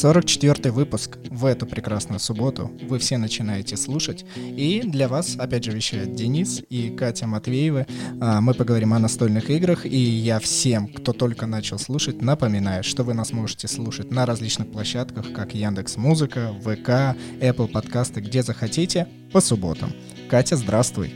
Сорок четвертый выпуск в эту прекрасную субботу вы все начинаете слушать. И для вас, опять же, вещают Денис и Катя Матвеевы. А, мы поговорим о настольных играх. И я всем, кто только начал слушать, напоминаю, что вы нас можете слушать на различных площадках, как Яндекс Музыка, ВК, Apple подкасты, где захотите, по субботам. Катя, здравствуй.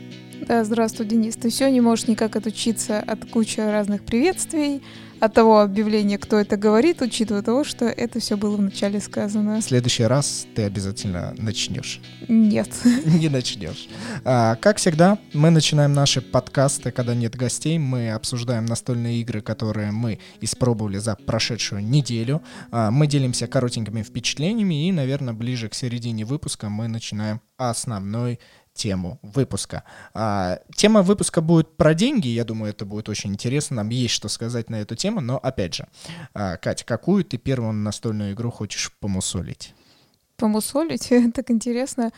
Да, здравствуй, Денис. Ты все не можешь никак отучиться от кучи разных приветствий, от того объявления, кто это говорит, учитывая того, что это все было вначале сказано. В следующий раз ты обязательно начнешь. Нет. Не начнешь. А, как всегда, мы начинаем наши подкасты, когда нет гостей. Мы обсуждаем настольные игры, которые мы испробовали за прошедшую неделю. А, мы делимся коротенькими впечатлениями и, наверное, ближе к середине выпуска мы начинаем основной тему выпуска. А, тема выпуска будет про деньги, я думаю, это будет очень интересно, нам есть что сказать на эту тему, но опять же, а, Катя, какую ты первую настольную игру хочешь помусолить? Помусолить? Так интересно.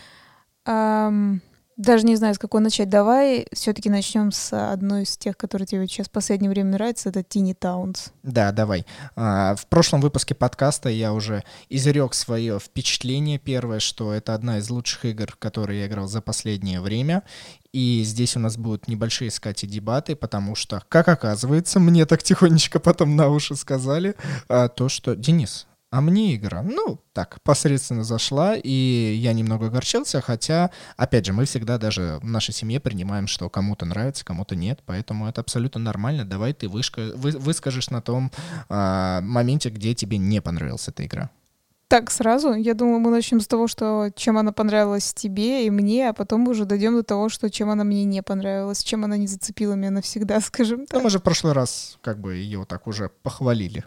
Даже не знаю, с какой начать. Давай все-таки начнем с одной из тех, которые тебе сейчас в последнее время нравятся, это Тини Таунс. Да, давай. А, в прошлом выпуске подкаста я уже изрек свое впечатление первое, что это одна из лучших игр, которые я играл за последнее время. И здесь у нас будут небольшие искать и дебаты, потому что, как оказывается, мне так тихонечко потом на уши сказали, а, то, что Денис, а мне игра, ну, так, посредственно зашла, и я немного огорчился, хотя, опять же, мы всегда даже в нашей семье принимаем, что кому-то нравится, кому-то нет, поэтому это абсолютно нормально. Давай ты вышка, вы, выскажешь на том а, моменте, где тебе не понравилась эта игра. Так, сразу? Я думаю, мы начнем с того, что чем она понравилась тебе и мне, а потом уже дойдем до того, что чем она мне не понравилась, чем она не зацепила меня навсегда, скажем так. Ну, мы же в прошлый раз как бы ее так уже похвалили.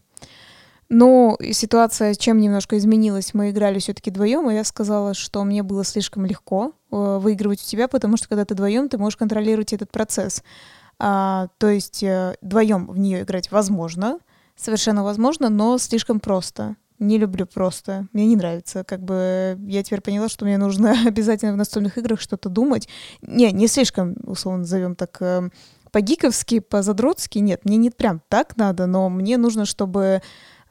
Но ситуация чем немножко изменилась. Мы играли все-таки вдвоем, и я сказала, что мне было слишком легко э, выигрывать у тебя, потому что когда ты вдвоем, ты можешь контролировать этот процесс. А, то есть э, вдвоем в нее играть возможно, совершенно возможно, но слишком просто. Не люблю просто. Мне не нравится. Как бы я теперь поняла, что мне нужно обязательно в настольных играх что-то думать. Не, не слишком, условно назовем так, э, по-гиковски, по-задротски. Нет, мне не прям так надо, но мне нужно, чтобы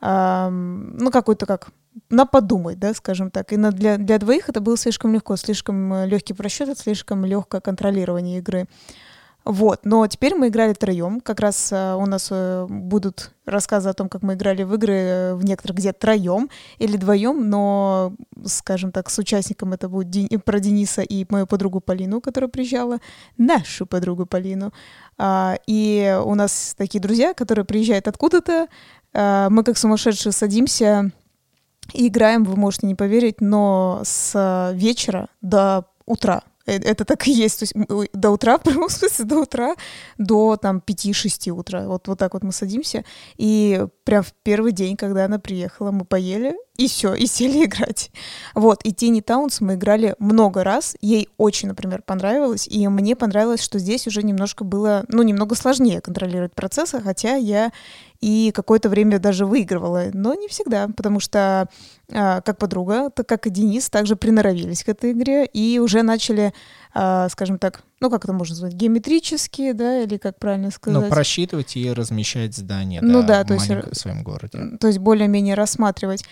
ну, какой-то как на подумать, да, скажем так. И на, для, для двоих это было слишком легко, слишком э, легкий просчет, слишком легкое контролирование игры. Вот, но теперь мы играли троем. Как раз uh, у нас uh, будут рассказы о том, как мы играли в игры uh, в некоторых где троем или вдвоем, но, скажем так, с участником это будет Дени- про Дениса и мою подругу Полину, которая приезжала, нашу подругу Полину. Uh, и у нас такие друзья, которые приезжают откуда-то, Э, мы как сумасшедшие садимся и играем, вы можете не поверить, но с вечера до утра. Э, это так и есть. То есть до утра, в прямом смысле, до утра, до там 5-6 утра. Вот, вот так вот мы садимся. И прям в первый день, когда она приехала, мы поели, и все, и сели играть. Вот, и Тини Таунс мы играли много раз. Ей очень, например, понравилось. И мне понравилось, что здесь уже немножко было, ну, немного сложнее контролировать процессы, хотя я и какое-то время даже выигрывала, но не всегда, потому что а, как подруга, так как и Денис, также приноровились к этой игре и уже начали, а, скажем так, ну как это можно назвать, геометрические, да, или как правильно ну, сказать? Ну, просчитывать и размещать здания, ну, да, да то есть, в своем городе. То есть более-менее рассматривать.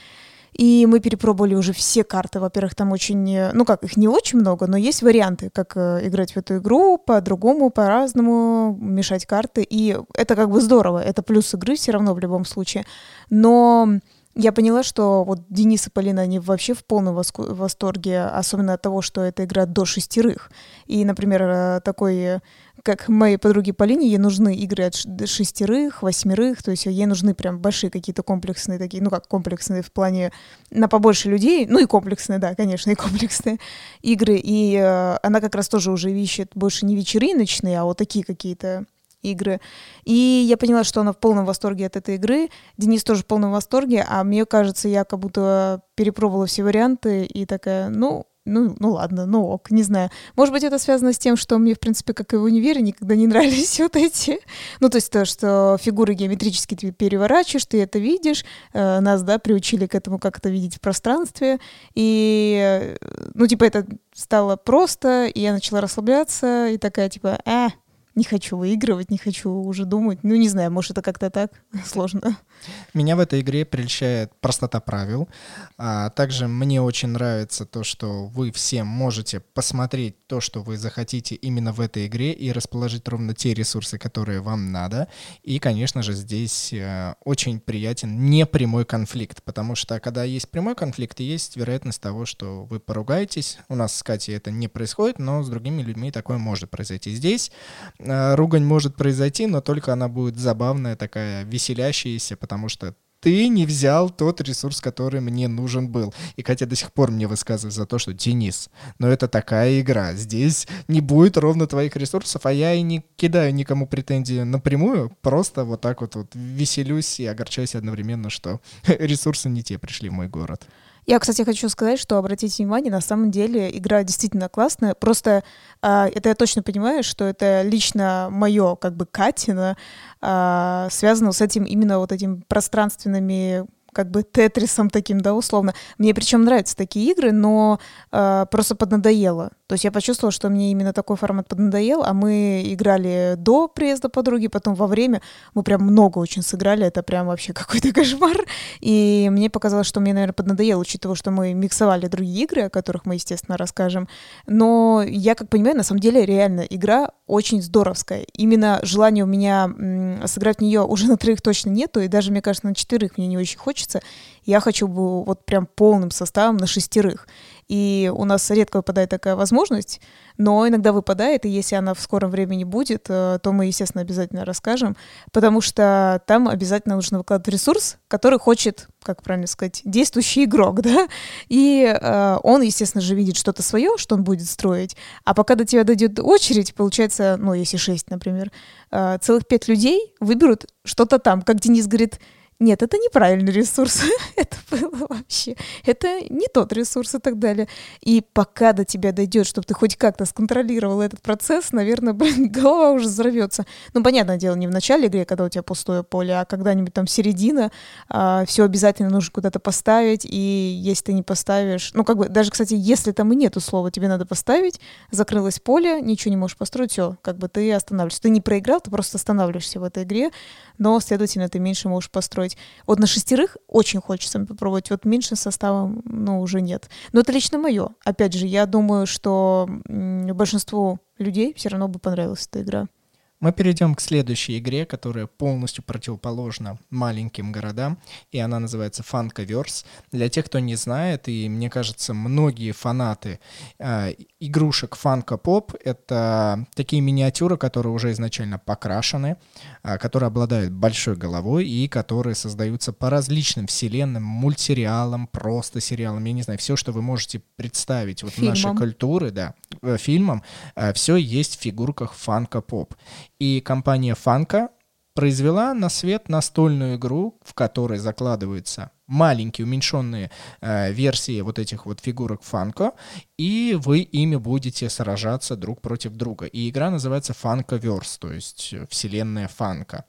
И мы перепробовали уже все карты. Во-первых, там очень, э, ну как, их не очень много, но есть варианты, как э, играть в эту игру по-другому, по-разному, мешать карты. И это как бы здорово, это плюс игры все равно в любом случае. Но я поняла, что вот Денис и Полина, они вообще в полном восторге, особенно от того, что эта игра до шестерых. И, например, э, такой как моей подруге Полине, ей нужны игры от шестерых, восьмерых, то есть ей нужны прям большие какие-то комплексные такие, ну как комплексные в плане на побольше людей, ну и комплексные, да, конечно, и комплексные игры. И э, она как раз тоже уже ищет больше не вечериночные, а вот такие какие-то игры. И я поняла, что она в полном восторге от этой игры. Денис тоже в полном восторге, а мне кажется, я как будто перепробовала все варианты и такая, ну, ну, ну ладно, ну ок, не знаю. Может быть, это связано с тем, что мне, в принципе, как и в универе, никогда не нравились вот эти, ну, то есть то, что фигуры геометрически ты переворачиваешь, ты это видишь, э, нас, да, приучили к этому как это видеть в пространстве, и, ну, типа, это стало просто, и я начала расслабляться, и такая, типа, а, не хочу выигрывать, не хочу уже думать. Ну, не знаю, может, это как-то так сложно. Меня в этой игре прельщает простота правил. А также мне очень нравится то, что вы все можете посмотреть то, что вы захотите именно в этой игре и расположить ровно те ресурсы, которые вам надо. И, конечно же, здесь э, очень приятен непрямой конфликт, потому что когда есть прямой конфликт, есть вероятность того, что вы поругаетесь. У нас с Катей это не происходит, но с другими людьми такое может произойти. Здесь ругань может произойти, но только она будет забавная, такая веселящаяся, потому что ты не взял тот ресурс, который мне нужен был. И Катя до сих пор мне высказывает за то, что Денис, но это такая игра, здесь не будет ровно твоих ресурсов, а я и не кидаю никому претензии напрямую, просто вот так вот, вот веселюсь и огорчаюсь одновременно, что ресурсы не те пришли в мой город. Я, кстати, хочу сказать, что обратите внимание, на самом деле игра действительно классная. Просто э, это я точно понимаю, что это лично мое, как бы Катина, э, связано с этим именно вот этим пространственными как бы тетрисом таким, да, условно. Мне причем нравятся такие игры, но э, просто поднадоело. То есть я почувствовала, что мне именно такой формат поднадоел, а мы играли до приезда подруги, потом во время. Мы прям много очень сыграли, это прям вообще какой-то кошмар. И мне показалось, что мне, наверное, поднадоело, учитывая, что мы миксовали другие игры, о которых мы, естественно, расскажем. Но я, как понимаю, на самом деле реально игра очень здоровская. Именно желание у меня сыграть в нее уже на троих точно нету, и даже, мне кажется, на четырех мне не очень хочется хочется. Я хочу бы вот прям полным составом на шестерых. И у нас редко выпадает такая возможность, но иногда выпадает, и если она в скором времени будет, э, то мы, естественно, обязательно расскажем, потому что там обязательно нужно выкладывать ресурс, который хочет, как правильно сказать, действующий игрок, да, и э, он, естественно же, видит что-то свое, что он будет строить, а пока до тебя дойдет очередь, получается, ну, если шесть, например, э, целых пять людей выберут что-то там, как Денис говорит, нет, это неправильный ресурс. это было вообще. Это не тот ресурс и так далее. И пока до тебя дойдет, чтобы ты хоть как-то сконтролировал этот процесс, наверное, блин, голова уже взорвется. Ну, понятное дело, не в начале игры, когда у тебя пустое поле, а когда-нибудь там середина, а, все обязательно нужно куда-то поставить, и если ты не поставишь, ну, как бы, даже, кстати, если там и нету слова, тебе надо поставить, закрылось поле, ничего не можешь построить, все, как бы ты останавливаешься. Ты не проиграл, ты просто останавливаешься в этой игре, но, следовательно, ты меньше можешь построить. Вот на шестерых очень хочется попробовать, вот меньше составом, ну, уже нет. Но это лично мое. Опять же, я думаю, что большинству людей все равно бы понравилась эта игра. Мы перейдем к следующей игре, которая полностью противоположна маленьким городам, и она называется Funkoverse. Для тех, кто не знает, и мне кажется, многие фанаты э, игрушек Funko Pop — это такие миниатюры, которые уже изначально покрашены, э, которые обладают большой головой и которые создаются по различным вселенным, мультсериалам, просто сериалам, я не знаю, все, что вы можете представить вот в нашей культуре, да, э, фильмам, э, все есть в фигурках Funko Pop. И компания Фанка произвела на свет настольную игру, в которой закладываются маленькие уменьшенные э, версии вот этих вот фигурок Фанко, и вы ими будете сражаться друг против друга. И игра называется Funkoverse, то есть вселенная Фанка.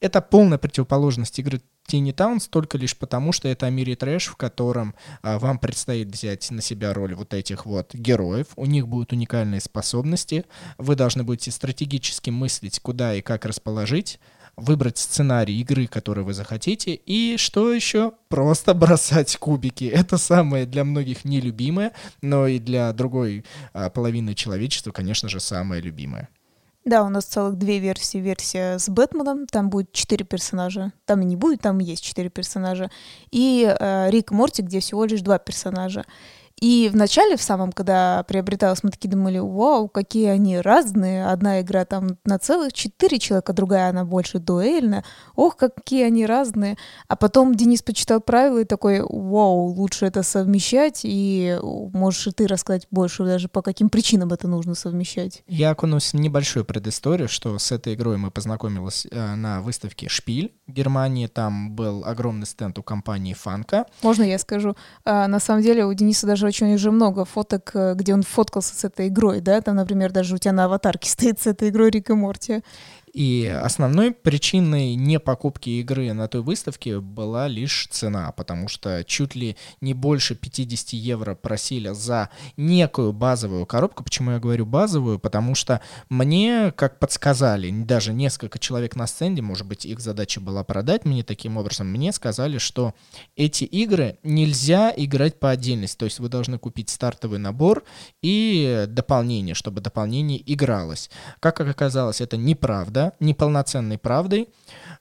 Это полная противоположность игры Тини Таунс только лишь потому, что это о мире трэш, в котором а, вам предстоит взять на себя роль вот этих вот героев. У них будут уникальные способности. Вы должны будете стратегически мыслить, куда и как расположить выбрать сценарий игры, который вы захотите, и что еще? Просто бросать кубики. Это самое для многих нелюбимое, но и для другой а, половины человечества, конечно же, самое любимое. Да, у нас целых две версии. Версия с Бэтменом, там будет четыре персонажа. Там и не будет, там есть четыре персонажа. И э, Рик Морти, где всего лишь два персонажа. И в начале, в самом, когда приобреталось, мы такие думали, вау, какие они разные. Одна игра там на целых четыре человека, другая она больше дуэльная. Ох, какие они разные. А потом Денис почитал правила и такой, вау, лучше это совмещать. И можешь и ты рассказать больше даже, по каким причинам это нужно совмещать. Я окунусь в небольшую предысторию, что с этой игрой мы познакомились э, на выставке «Шпиль» в Германии. Там был огромный стенд у компании «Фанка». Можно я скажу? А, на самом деле у Дениса даже короче, у них же много фоток, э, где он фоткался с этой игрой, да? Там, например, даже у тебя на аватарке стоит с этой игрой Рик и Морти. И основной причиной не покупки игры на той выставке была лишь цена, потому что чуть ли не больше 50 евро просили за некую базовую коробку. Почему я говорю базовую? Потому что мне, как подсказали, даже несколько человек на стенде, может быть, их задача была продать мне таким образом, мне сказали, что эти игры нельзя играть по отдельности. То есть вы должны купить стартовый набор и дополнение, чтобы дополнение игралось. Как оказалось, это неправда правда, неполноценной правдой,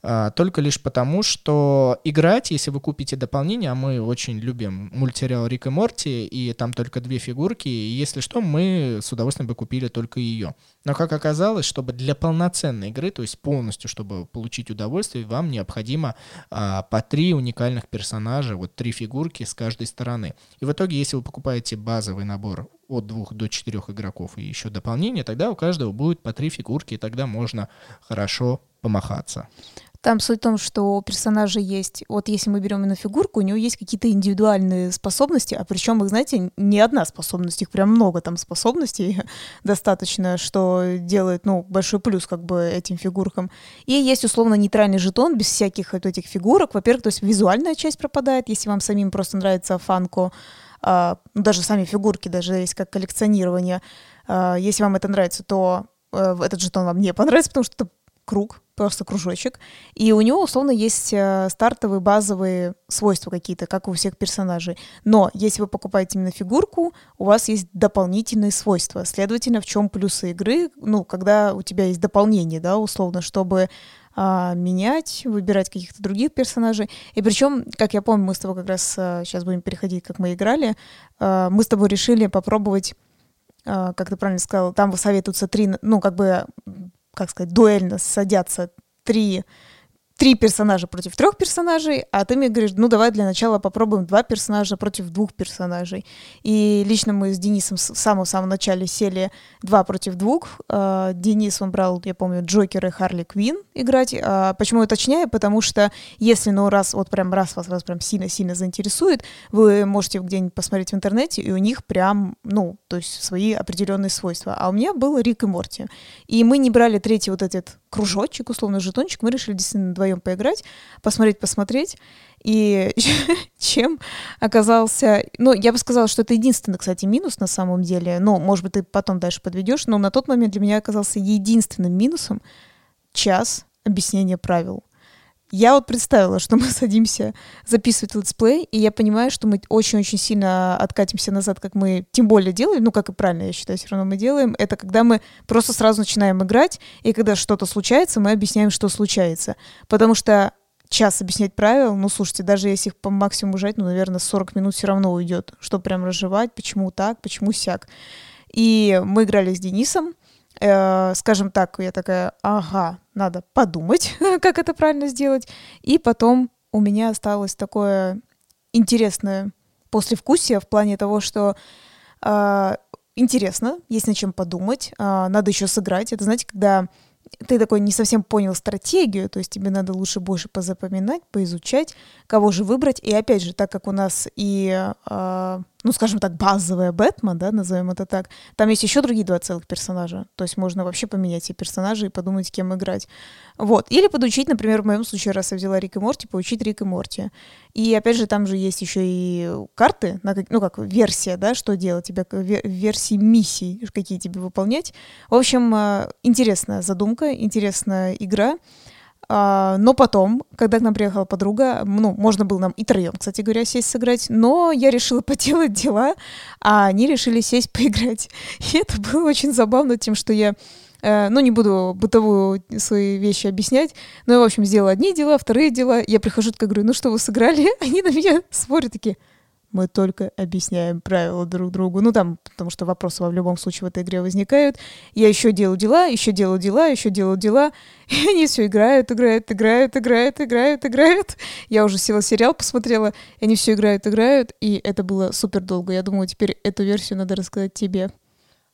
а, только лишь потому, что играть, если вы купите дополнение, а мы очень любим мультсериал Рик и Морти, и там только две фигурки, и если что, мы с удовольствием бы купили только ее. Но как оказалось, чтобы для полноценной игры, то есть полностью, чтобы получить удовольствие, вам необходимо а, по три уникальных персонажа, вот три фигурки с каждой стороны. И в итоге, если вы покупаете базовый набор от двух до четырех игроков и еще дополнение, тогда у каждого будет по три фигурки, и тогда можно хорошо помахаться. Там суть в том, что у персонажа есть, вот если мы берем именно фигурку, у него есть какие-то индивидуальные способности, а причем их, знаете, не одна способность, их прям много там способностей достаточно, что делает, ну, большой плюс как бы этим фигуркам. И есть условно нейтральный жетон без всяких вот этих фигурок. Во-первых, то есть визуальная часть пропадает, если вам самим просто нравится фанко, даже сами фигурки, даже есть как коллекционирование. А, если вам это нравится, то э, этот жетон вам не понравится, потому что это круг, просто кружочек. И у него, условно, есть э, стартовые базовые свойства какие-то, как у всех персонажей. Но если вы покупаете именно фигурку, у вас есть дополнительные свойства. Следовательно, в чем плюсы игры? Ну, когда у тебя есть дополнение, да, условно, чтобы а, менять, выбирать каких-то других персонажей. И причем, как я помню, мы с тобой как раз а, сейчас будем переходить, как мы играли, а, мы с тобой решили попробовать, а, как ты правильно сказал, там советуются три, ну, как бы, как сказать, дуэльно садятся три три персонажа против трех персонажей, а ты мне говоришь, ну давай для начала попробуем два персонажа против двух персонажей. И лично мы с Денисом в самом-самом начале сели два против двух. А, Денис, он брал, я помню, Джокер и Харли Квин играть. А, почему я уточняю? Потому что если, ну, раз, вот прям раз вас, вас прям сильно-сильно заинтересует, вы можете где-нибудь посмотреть в интернете, и у них прям, ну, то есть свои определенные свойства. А у меня был Рик и Морти. И мы не брали третий вот этот кружочек, условно, жетончик, мы решили действительно вдвоем поиграть, посмотреть, посмотреть. И чем оказался... Ну, я бы сказала, что это единственный, кстати, минус на самом деле. Ну, может быть, ты потом дальше подведешь, но на тот момент для меня оказался единственным минусом час объяснения правил. Я вот представила, что мы садимся записывать летсплей, и я понимаю, что мы очень-очень сильно откатимся назад, как мы тем более делаем, ну, как и правильно, я считаю, все равно мы делаем, это когда мы просто сразу начинаем играть, и когда что-то случается, мы объясняем, что случается. Потому что час объяснять правила, ну, слушайте, даже если их по максимуму жать, ну, наверное, 40 минут все равно уйдет, что прям разжевать, почему так, почему сяк. И мы играли с Денисом, э, скажем так, я такая, ага, надо подумать, как это правильно сделать. И потом у меня осталось такое интересное послевкусие в плане того, что э, интересно, есть над чем подумать, э, надо еще сыграть. Это, знаете, когда ты такой не совсем понял стратегию, то есть тебе надо лучше больше позапоминать, поизучать, кого же выбрать. И опять же, так как у нас и э, ну, скажем так, базовая Бэтмен, да, назовем это так, там есть еще другие два целых персонажа. То есть можно вообще поменять все персонажи и подумать, кем играть. Вот. Или подучить, например, в моем случае, раз я взяла Рик и Морти, поучить Рик и Морти. И опять же, там же есть еще и карты, ну, как версия, да, что делать, тебя версии миссий, какие тебе выполнять. В общем, э, интересная задумка, интересная игра. А, но потом, когда к нам приехала подруга, ну, можно было нам и троем, кстати говоря, сесть сыграть, но я решила поделать дела, а они решили сесть поиграть. И это было очень забавно тем, что я э, ну, не буду бытовую свои вещи объяснять, но я, в общем, сделала одни дела, вторые дела. Я прихожу, такая говорю, ну что вы сыграли? Они на меня смотрят такие, мы только объясняем правила друг другу. Ну, там, потому что вопросы в любом случае в этой игре возникают. Я еще делаю дела, еще делаю дела, еще делаю дела. И они все играют, играют, играют, играют, играют, играют. Я уже села сериал, посмотрела, и они все играют, играют. И это было супер долго. Я думаю, теперь эту версию надо рассказать тебе.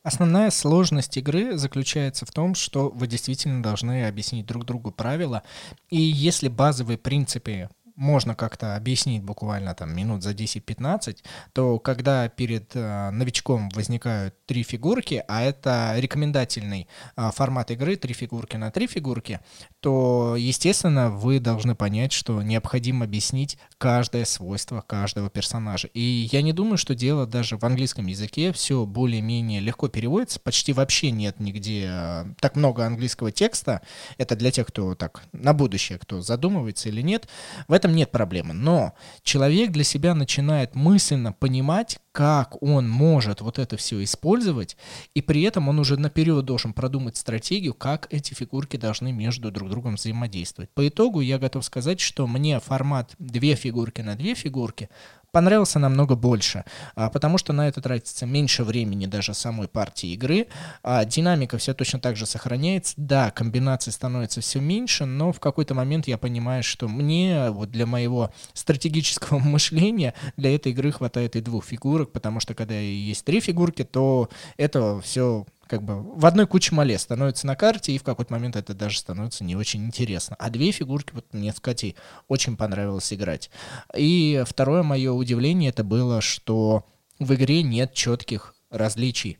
Основная сложность игры заключается в том, что вы действительно должны объяснить друг другу правила. И если базовые принципы можно как-то объяснить буквально там минут за 10-15, то когда перед э, новичком возникают три фигурки, а это рекомендательный э, формат игры, три фигурки на три фигурки, то, естественно, вы должны понять, что необходимо объяснить каждое свойство каждого персонажа. И я не думаю, что дело даже в английском языке все более-менее легко переводится, почти вообще нет нигде э, так много английского текста. Это для тех, кто так на будущее, кто задумывается или нет. В этом нет проблемы. Но человек для себя начинает мысленно понимать, как он может вот это все использовать, и при этом он уже наперед должен продумать стратегию, как эти фигурки должны между друг другом взаимодействовать. По итогу я готов сказать, что мне формат две фигурки на две фигурки понравился намного больше, а, потому что на это тратится меньше времени даже самой партии игры, а динамика все точно так же сохраняется, да, комбинаций становится все меньше, но в какой-то момент я понимаю, что мне вот для моего стратегического мышления для этой игры хватает и двух фигурок, потому что когда есть три фигурки, то это все как бы в одной куче мале становится на карте, и в какой-то момент это даже становится не очень интересно. А две фигурки, вот мне с Катей очень понравилось играть. И второе мое удивление это было, что в игре нет четких различий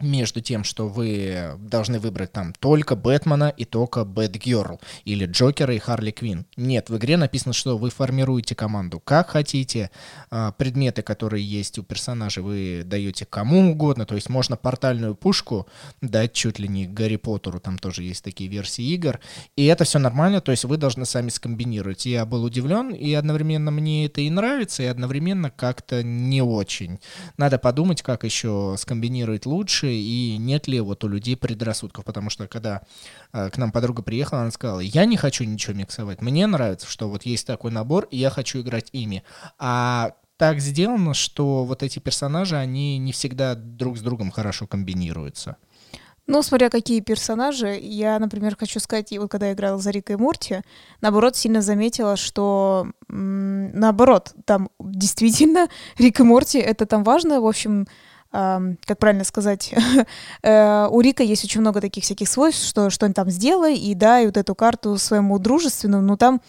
между тем, что вы должны выбрать там только Бэтмена и только Бэтгерл, или Джокера и Харли Квин. Нет, в игре написано, что вы формируете команду как хотите, а, предметы, которые есть у персонажей, вы даете кому угодно, то есть можно портальную пушку дать чуть ли не Гарри Поттеру, там тоже есть такие версии игр, и это все нормально, то есть вы должны сами скомбинировать. Я был удивлен, и одновременно мне это и нравится, и одновременно как-то не очень. Надо подумать, как еще скомбинировать лучше, и нет ли вот у людей предрассудков, потому что когда э, к нам подруга приехала, она сказала, я не хочу ничего миксовать, мне нравится, что вот есть такой набор, и я хочу играть ими, а так сделано, что вот эти персонажи, они не всегда друг с другом хорошо комбинируются. Ну, смотря какие персонажи, я, например, хочу сказать, вот когда я играла за Рика и Мурти, наоборот, сильно заметила, что наоборот, там действительно Рик и Морти это там важно, в общем, как правильно сказать, э, у Рика есть очень много таких всяких свойств, что что-нибудь там сделай, и дай вот эту карту своему дружественному, но там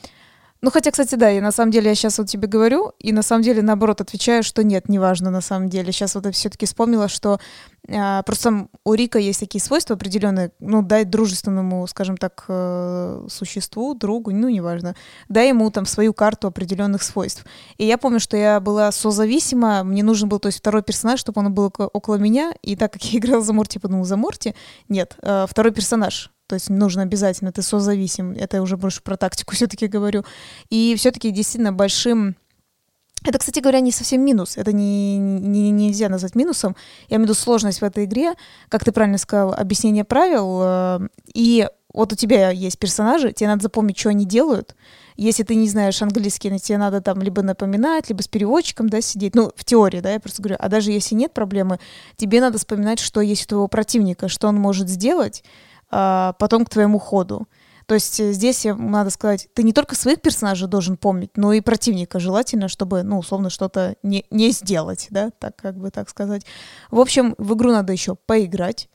ну, хотя, кстати, да, и на самом деле я сейчас вот тебе говорю, и на самом деле, наоборот, отвечаю, что нет, неважно на самом деле. Сейчас вот я все-таки вспомнила, что а, просто у Рика есть такие свойства определенные, ну, дай дружественному, скажем так, э, существу, другу, ну, неважно, дай ему там свою карту определенных свойств. И я помню, что я была созависима, мне нужен был, то есть, второй персонаж, чтобы он был около меня, и так как я играла за Морти, подумала, за Морти, нет, э, второй персонаж, то есть нужно обязательно, ты созависим, это я уже больше про тактику все-таки говорю. И все-таки действительно большим это, кстати говоря, не совсем минус. Это не, не, нельзя назвать минусом. Я имею в виду сложность в этой игре, как ты правильно сказал, объяснение правил. Э, и вот у тебя есть персонажи, тебе надо запомнить, что они делают. Если ты не знаешь английский, тебе надо там либо напоминать, либо с переводчиком, да, сидеть. Ну, в теории, да, я просто говорю. А даже если нет проблемы, тебе надо вспоминать, что есть у твоего противника, что он может сделать, потом к твоему ходу. То есть э, здесь, надо сказать, ты не только своих персонажей должен помнить, но и противника желательно, чтобы, ну, условно, что-то не, не сделать, да, так как бы так сказать. В общем, в игру надо еще поиграть,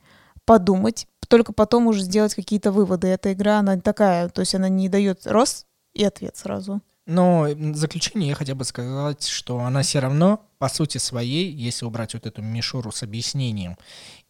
подумать, только потом уже сделать какие-то выводы. Эта игра, она такая, то есть она не дает рост и ответ сразу. Но в заключение я хотел бы сказать, что она все равно, по сути своей, если убрать вот эту мишуру с объяснением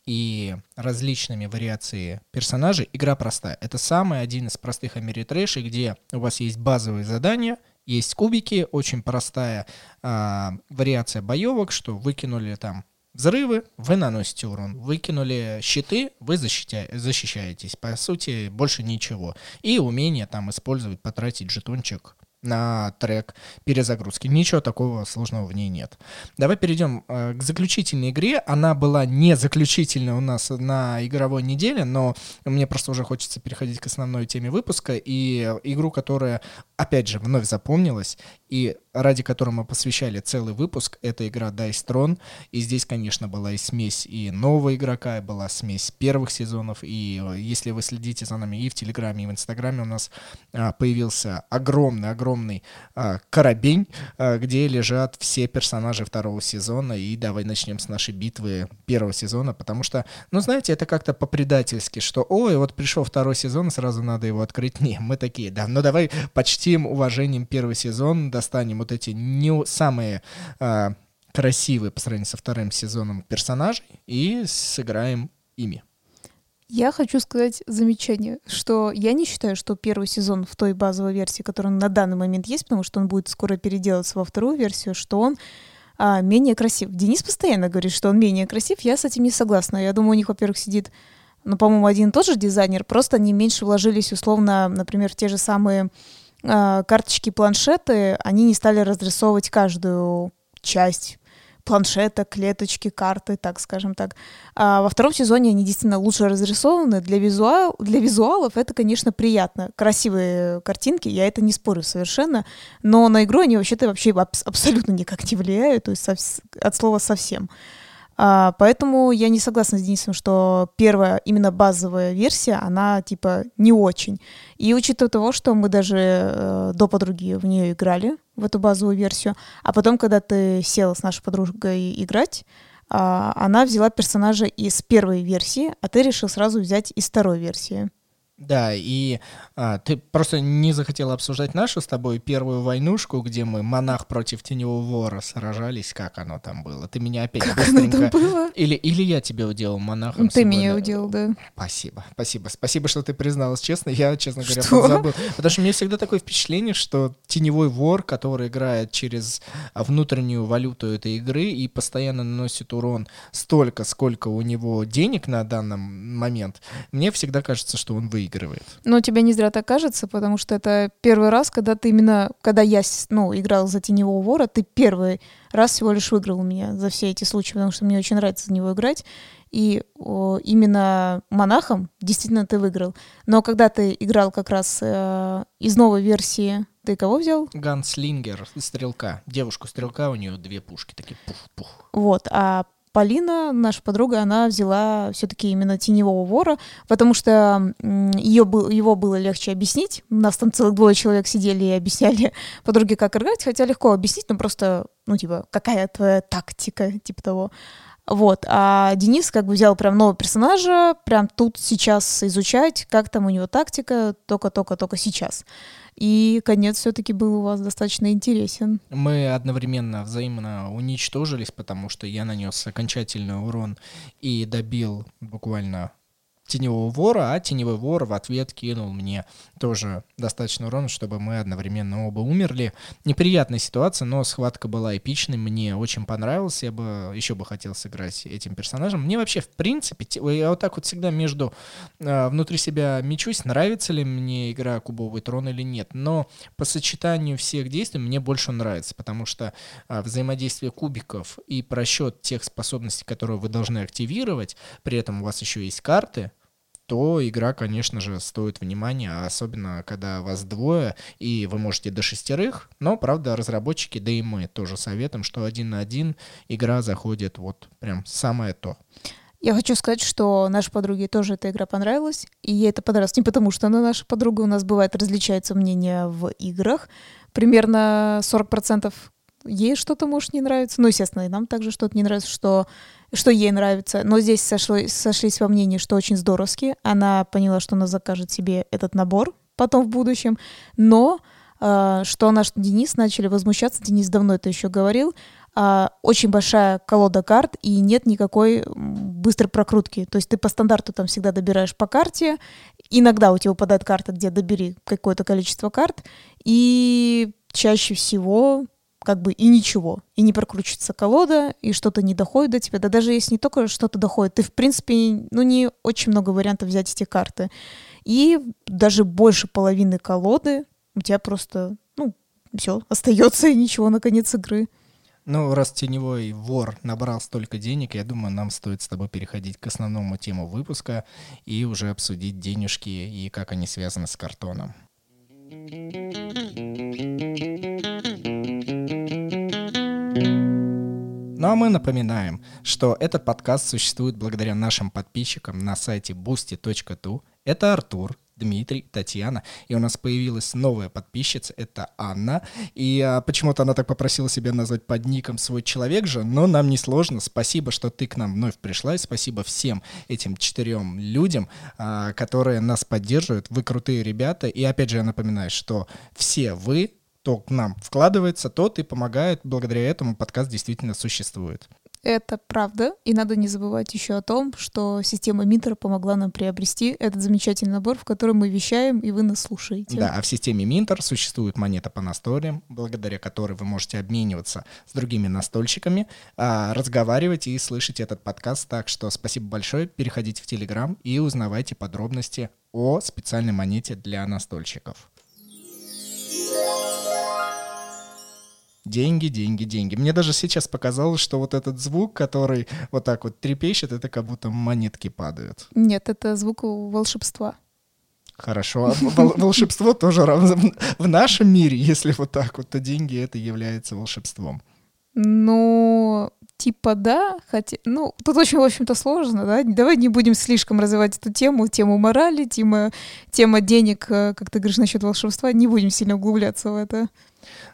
и различными вариациями персонажей, игра простая. Это самый один из простых Америтрэшей, где у вас есть базовые задания, есть кубики, очень простая а, вариация боевок, что выкинули там взрывы, вы наносите урон, выкинули щиты, вы защитя... защищаетесь. По сути, больше ничего. И умение там использовать, потратить жетончик на трек перезагрузки. Ничего такого сложного в ней нет. Давай перейдем э, к заключительной игре. Она была не заключительной у нас на игровой неделе, но мне просто уже хочется переходить к основной теме выпуска. И игру, которая, опять же, вновь запомнилась, и ради которой мы посвящали целый выпуск, это игра Dice Throne, и здесь, конечно, была и смесь и нового игрока, и была смесь первых сезонов, и э, если вы следите за нами и в Телеграме, и в Инстаграме, у нас а, появился огромный-огромный а, коробень, а, где лежат все персонажи второго сезона, и давай начнем с нашей битвы первого сезона, потому что, ну, знаете, это как-то по-предательски, что, ой, вот пришел второй сезон, сразу надо его открыть. Не, мы такие, да, ну давай почтим уважением первый сезон, достанем вот эти не самые а, красивые по сравнению со вторым сезоном персонажей и сыграем ими. Я хочу сказать замечание, что я не считаю, что первый сезон в той базовой версии, которая на данный момент есть, потому что он будет скоро переделаться во вторую версию, что он а, менее красив. Денис постоянно говорит, что он менее красив, я с этим не согласна. Я думаю, у них, во-первых, сидит, ну, по-моему, один и тот же дизайнер, просто они меньше вложились, условно, например, в те же самые а, карточки, планшеты, они не стали разрисовывать каждую часть планшета, клеточки, карты, так скажем так. А во втором сезоне они действительно лучше разрисованы. Для, визуал, для визуалов это, конечно, приятно. Красивые картинки, я это не спорю совершенно, но на игру они вообще-то вообще абсолютно никак не влияют, то есть от слова совсем. А, поэтому я не согласна с Денисом, что первая, именно базовая версия, она типа не очень. И учитывая того, что мы даже э, до подруги в нее играли, в эту базовую версию, а потом, когда ты села с нашей подругой играть, э, она взяла персонажа из первой версии, а ты решил сразу взять из второй версии. Да, и а, ты просто не захотела обсуждать нашу с тобой первую войнушку, где мы монах против теневого вора сражались, как оно там было. Ты меня опять как быстренько... Оно там было? Или, или я тебя уделал монахом. Ты меня уделал, да. Спасибо, спасибо. Спасибо, что ты призналась честно. Я, честно говоря, что? подзабыл. Потому что у меня всегда такое впечатление, что теневой вор, который играет через внутреннюю валюту этой игры и постоянно наносит урон столько, сколько у него денег на данный момент, мне всегда кажется, что он выигрывает выигрывает. Но тебе не зря так кажется, потому что это первый раз, когда ты именно, когда я ну, играл за теневого вора, ты первый раз всего лишь выиграл у меня за все эти случаи, потому что мне очень нравится за него играть. И о, именно монахом действительно ты выиграл. Но когда ты играл как раз э, из новой версии, ты кого взял? Ганслингер, стрелка. Девушку-стрелка, у нее две пушки такие пух-пух. Вот, а Полина, наша подруга, она взяла все-таки именно теневого вора, потому что ее, его было легче объяснить. У нас там целых двое человек сидели и объясняли подруге, как играть, хотя легко объяснить, но просто, ну, типа, какая твоя тактика, типа того. Вот, а Денис как бы взял прям нового персонажа, прям тут сейчас изучать, как там у него тактика, только-только-только сейчас. И конец все-таки был у вас достаточно интересен. Мы одновременно взаимно уничтожились, потому что я нанес окончательный урон и добил буквально теневого вора, а теневой вор в ответ кинул мне тоже достаточно урона, чтобы мы одновременно оба умерли. Неприятная ситуация, но схватка была эпичной, мне очень понравилось, я бы еще бы хотел сыграть этим персонажем. Мне вообще, в принципе, я вот так вот всегда между э, внутри себя мечусь, нравится ли мне игра Кубовый трон или нет, но по сочетанию всех действий мне больше нравится, потому что э, взаимодействие кубиков и просчет тех способностей, которые вы должны активировать, при этом у вас еще есть карты, то игра, конечно же, стоит внимания, особенно когда вас двое, и вы можете до шестерых, но, правда, разработчики, да и мы тоже советуем, что один на один игра заходит вот прям самое то. Я хочу сказать, что нашей подруге тоже эта игра понравилась, и ей это понравилось не потому, что она наша подруга, у нас бывает различаются мнения в играх, примерно 40% ей что-то может не нравиться, ну, естественно, и нам также что-то не нравится, что что ей нравится. Но здесь сошло, сошлись во мнении, что очень здоровски. Она поняла, что она закажет себе этот набор потом в будущем. Но э, что наш Денис начали возмущаться, Денис давно это еще говорил, э, очень большая колода карт, и нет никакой быстрой прокрутки. То есть ты по стандарту там всегда добираешь по карте, иногда у тебя выпадает карта, где добери какое-то количество карт, и чаще всего как бы и ничего, и не прокручивается колода, и что-то не доходит до тебя, да даже если не только что-то доходит, ты, в принципе, ну, не очень много вариантов взять эти карты. И даже больше половины колоды у тебя просто, ну, все, остается, и ничего на конец игры. Ну, раз теневой вор набрал столько денег, я думаю, нам стоит с тобой переходить к основному тему выпуска и уже обсудить денежки и как они связаны с картоном. Ну а мы напоминаем, что этот подкаст существует благодаря нашим подписчикам на сайте boosty.tu. Это Артур, Дмитрий, Татьяна. И у нас появилась новая подписчица, это Анна. И а, почему-то она так попросила себя назвать под ником свой человек же, но нам не сложно. Спасибо, что ты к нам вновь пришла. И спасибо всем этим четырем людям, а, которые нас поддерживают. Вы крутые ребята. И опять же я напоминаю, что все вы кто к нам вкладывается, тот и помогает. Благодаря этому подкаст действительно существует. Это правда. И надо не забывать еще о том, что система Минтер помогла нам приобрести этот замечательный набор, в котором мы вещаем, и вы нас слушаете. Да, а в системе Минтер существует монета по настолям, благодаря которой вы можете обмениваться с другими настольщиками, а, разговаривать и слышать этот подкаст. Так что спасибо большое. Переходите в Телеграм и узнавайте подробности о специальной монете для настольщиков. Деньги, деньги, деньги. Мне даже сейчас показалось, что вот этот звук, который вот так вот трепещет, это как будто монетки падают. Нет, это звук волшебства. Хорошо. А волшебство тоже в нашем мире, если вот так вот, то деньги это является волшебством. Ну, типа да, хотя, ну, тут очень, в общем-то, сложно, да, давай не будем слишком развивать эту тему, тему морали, тема, тема денег, э, как ты говоришь насчет волшебства, не будем сильно углубляться в это.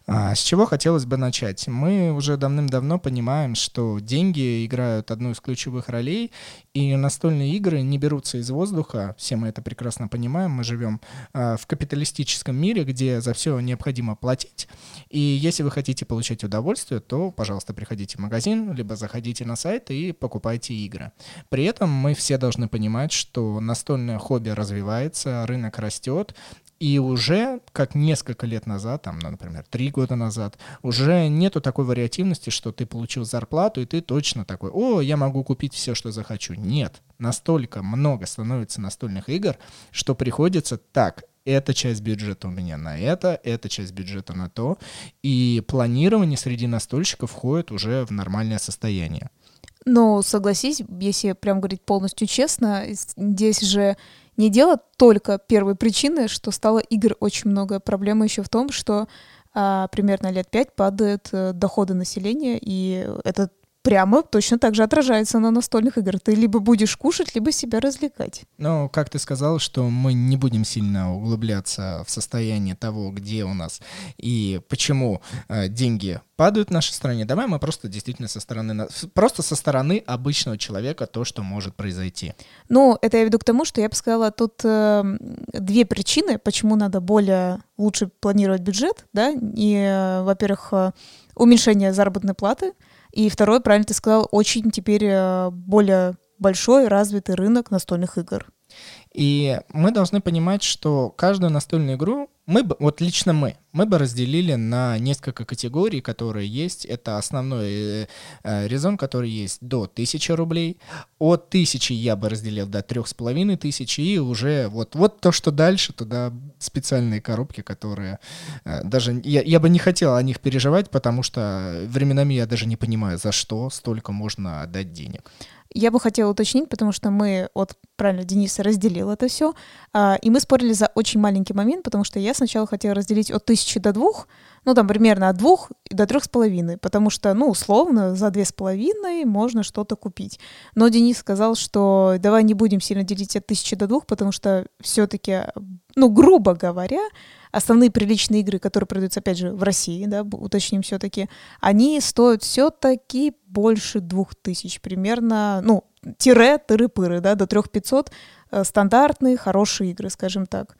А, с чего хотелось бы начать? Мы уже давным-давно понимаем, что деньги играют одну из ключевых ролей, и настольные игры не берутся из воздуха. Все мы это прекрасно понимаем. Мы живем а, в капиталистическом мире, где за все необходимо платить. И если вы хотите получать удовольствие, то, пожалуйста, приходите в магазин, либо заходите на сайт и покупайте игры. При этом мы все должны понимать, что настольное хобби развивается, рынок растет, и уже, как несколько лет назад, там, ну, например, три года назад, уже нету такой вариативности, что ты получил зарплату, и ты точно такой, о, я могу купить все, что захочу. Нет, настолько много становится настольных игр, что приходится так, эта часть бюджета у меня на это, эта часть бюджета на то, и планирование среди настольщиков входит уже в нормальное состояние. Но согласись, если прям говорить полностью честно, здесь же не дело только первой причины, что стало игр очень много. Проблема еще в том, что а, примерно лет пять падают а, доходы населения, и это прямо точно так же отражается на настольных играх. Ты либо будешь кушать, либо себя развлекать. Ну, как ты сказал, что мы не будем сильно углубляться в состояние того, где у нас и почему э, деньги падают в нашей стране. Давай мы просто действительно со стороны, просто со стороны обычного человека то, что может произойти. Ну, это я веду к тому, что я бы сказала, тут э, две причины, почему надо более лучше планировать бюджет, да, и, э, во-первых, э, уменьшение заработной платы, и второй, правильно ты сказал, очень теперь э, более большой развитый рынок настольных игр. И мы должны понимать, что каждую настольную игру мы бы, вот лично мы, мы бы разделили на несколько категорий, которые есть. Это основной э, э резон, который есть до 1000 рублей. От 1000 я бы разделил до 3500 и уже вот, вот то, что дальше, туда специальные коробки, которые э, даже... Я, я бы не хотел о них переживать, потому что временами я даже не понимаю, за что столько можно отдать денег. Я бы хотела уточнить, потому что мы, вот правильно, Денис разделил это все, а, и мы спорили за очень маленький момент, потому что я сначала хотела разделить от тысячи до двух, ну там примерно от двух до трех с половиной, потому что, ну, условно, за две с половиной можно что-то купить. Но Денис сказал, что давай не будем сильно делить от тысячи до двух, потому что все-таки, ну, грубо говоря, основные приличные игры, которые продаются, опять же, в России, да, уточним все-таки, они стоят все-таки больше двух тысяч примерно, ну, тире, тыры-пыры, да, до трех пятьсот э, стандартные, хорошие игры, скажем так.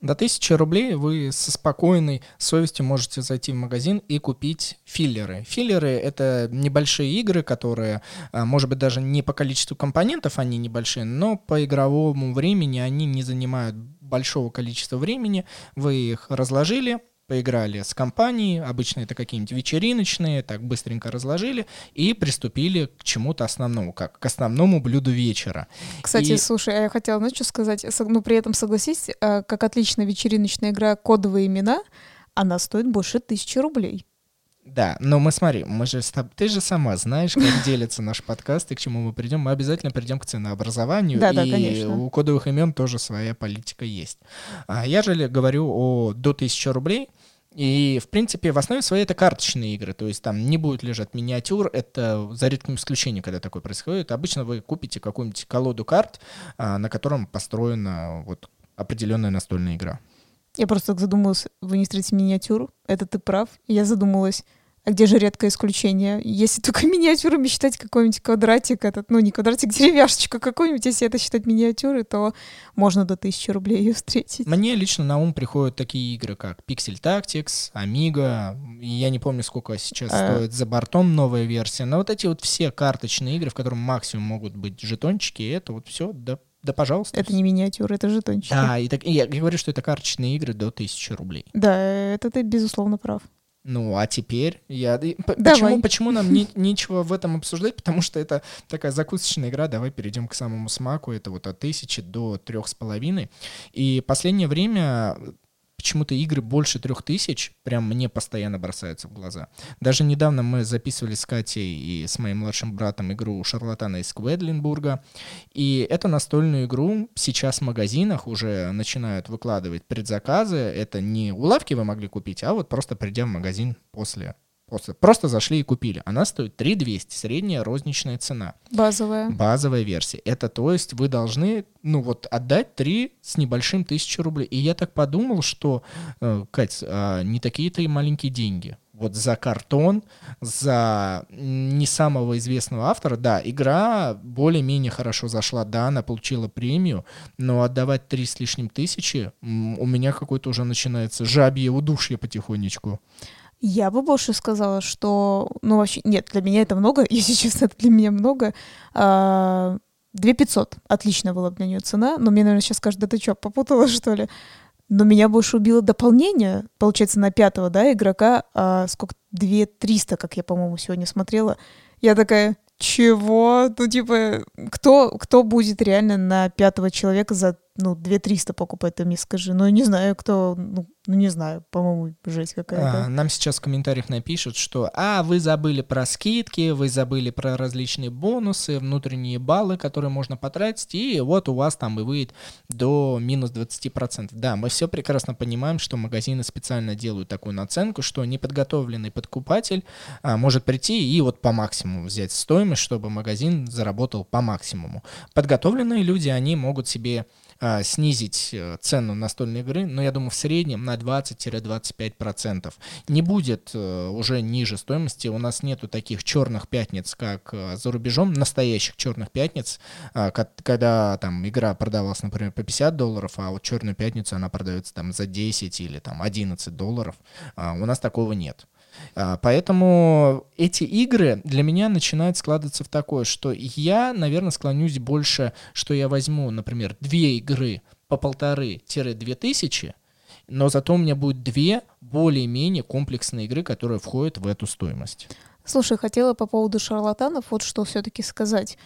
До 1000 рублей вы со спокойной совестью можете зайти в магазин и купить филлеры. Филлеры — это небольшие игры, которые, а, может быть, даже не по количеству компонентов они небольшие, но по игровому времени они не занимают большого количества времени. Вы их разложили, поиграли с компанией, обычно это какие-нибудь вечериночные, так быстренько разложили и приступили к чему-то основному, как к основному блюду вечера. Кстати, и... слушай, а я хотела, что сказать, ну при этом согласись, э, как отличная вечериночная игра «Кодовые имена», она стоит больше тысячи рублей. Да, но мы смотри, мы же ты же сама знаешь, как делится наш подкаст и к чему мы придем. Мы обязательно придем к ценообразованию, да, и да, конечно. у кодовых имен тоже своя политика есть. А я же говорю о до 1000 рублей. И, в принципе, в основе своей это карточные игры, то есть там не будет лежать миниатюр, это за редким исключением, когда такое происходит. Обычно вы купите какую-нибудь колоду карт, а, на котором построена вот определенная настольная игра. Я просто так задумалась, вы не встретите миниатюру, это ты прав. Я задумалась, а где же редкое исключение? Если только миниатюрами считать какой-нибудь квадратик, этот, ну не квадратик, деревяшечка какой-нибудь, если это считать миниатюрой, то можно до тысячи рублей ее встретить. Мне лично на ум приходят такие игры, как Pixel Tactics, Amiga, я не помню, сколько сейчас а... стоит за бортом новая версия, но вот эти вот все карточные игры, в которых максимум могут быть жетончики, это вот все да да, пожалуйста. Это не миниатюра, это жетончики. Да, и так, и я говорю, что это карточные игры до 1000 рублей. Да, это ты, безусловно, прав. Ну, а теперь я... Почему, почему нам не, нечего в этом обсуждать? Потому что это такая закусочная игра. Давай перейдем к самому смаку. Это вот от тысячи до трех с половиной. И последнее время почему-то игры больше трех тысяч прям мне постоянно бросаются в глаза. Даже недавно мы записывали с Катей и с моим младшим братом игру «Шарлатана» из Кведлинбурга, и эту настольную игру сейчас в магазинах уже начинают выкладывать предзаказы. Это не у лавки вы могли купить, а вот просто придя в магазин после Просто, просто зашли и купили. Она стоит 3200, средняя розничная цена. Базовая. Базовая версия. Это то есть вы должны, ну вот, отдать 3 с небольшим тысячи рублей. И я так подумал, что, э, Кать, а не такие-то и маленькие деньги. Вот за картон, за не самого известного автора, да, игра более-менее хорошо зашла, да, она получила премию, но отдавать три с лишним тысячи, у меня какой-то уже начинается жабье удушье потихонечку. Я бы больше сказала, что, ну вообще, нет, для меня это много, если честно, это для меня много. А, 2 500, отличная была бы для нее цена, но мне, наверное, сейчас скажут, да ты что, попутала, что ли? Но меня больше убило дополнение, получается, на пятого, да, игрока, а, сколько, 2 300, как я, по-моему, сегодня смотрела. Я такая, чего? Ну, типа, кто, кто будет реально на пятого человека за ну, 2 300 покупать, ты мне скажи. Ну, не знаю, кто, ну, ну не знаю, по-моему, жесть какая-то. А, нам сейчас в комментариях напишут, что, а, вы забыли про скидки, вы забыли про различные бонусы, внутренние баллы, которые можно потратить, и вот у вас там и выйдет до минус 20%. Да, мы все прекрасно понимаем, что магазины специально делают такую наценку, что неподготовленный подкупатель а, может прийти и вот по максимуму взять стоимость, чтобы магазин заработал по максимуму. Подготовленные люди, они могут себе а, снизить э, цену настольной игры, но я думаю в среднем на 20-25%. Не будет э, уже ниже стоимости. У нас нету таких черных пятниц, как э, за рубежом, настоящих черных пятниц, а, когда там игра продавалась, например, по 50 долларов, а вот черную пятницу она продается там за 10 или там 11 долларов. А, у нас такого нет. А, поэтому эти игры для меня начинают складываться в такое, что я, наверное, склонюсь больше, что я возьму, например, две игры по полторы-две тысячи, но зато у меня будет две более-менее комплексные игры, которые входят в эту стоимость. Слушай, хотела по поводу шарлатанов вот что все-таки сказать,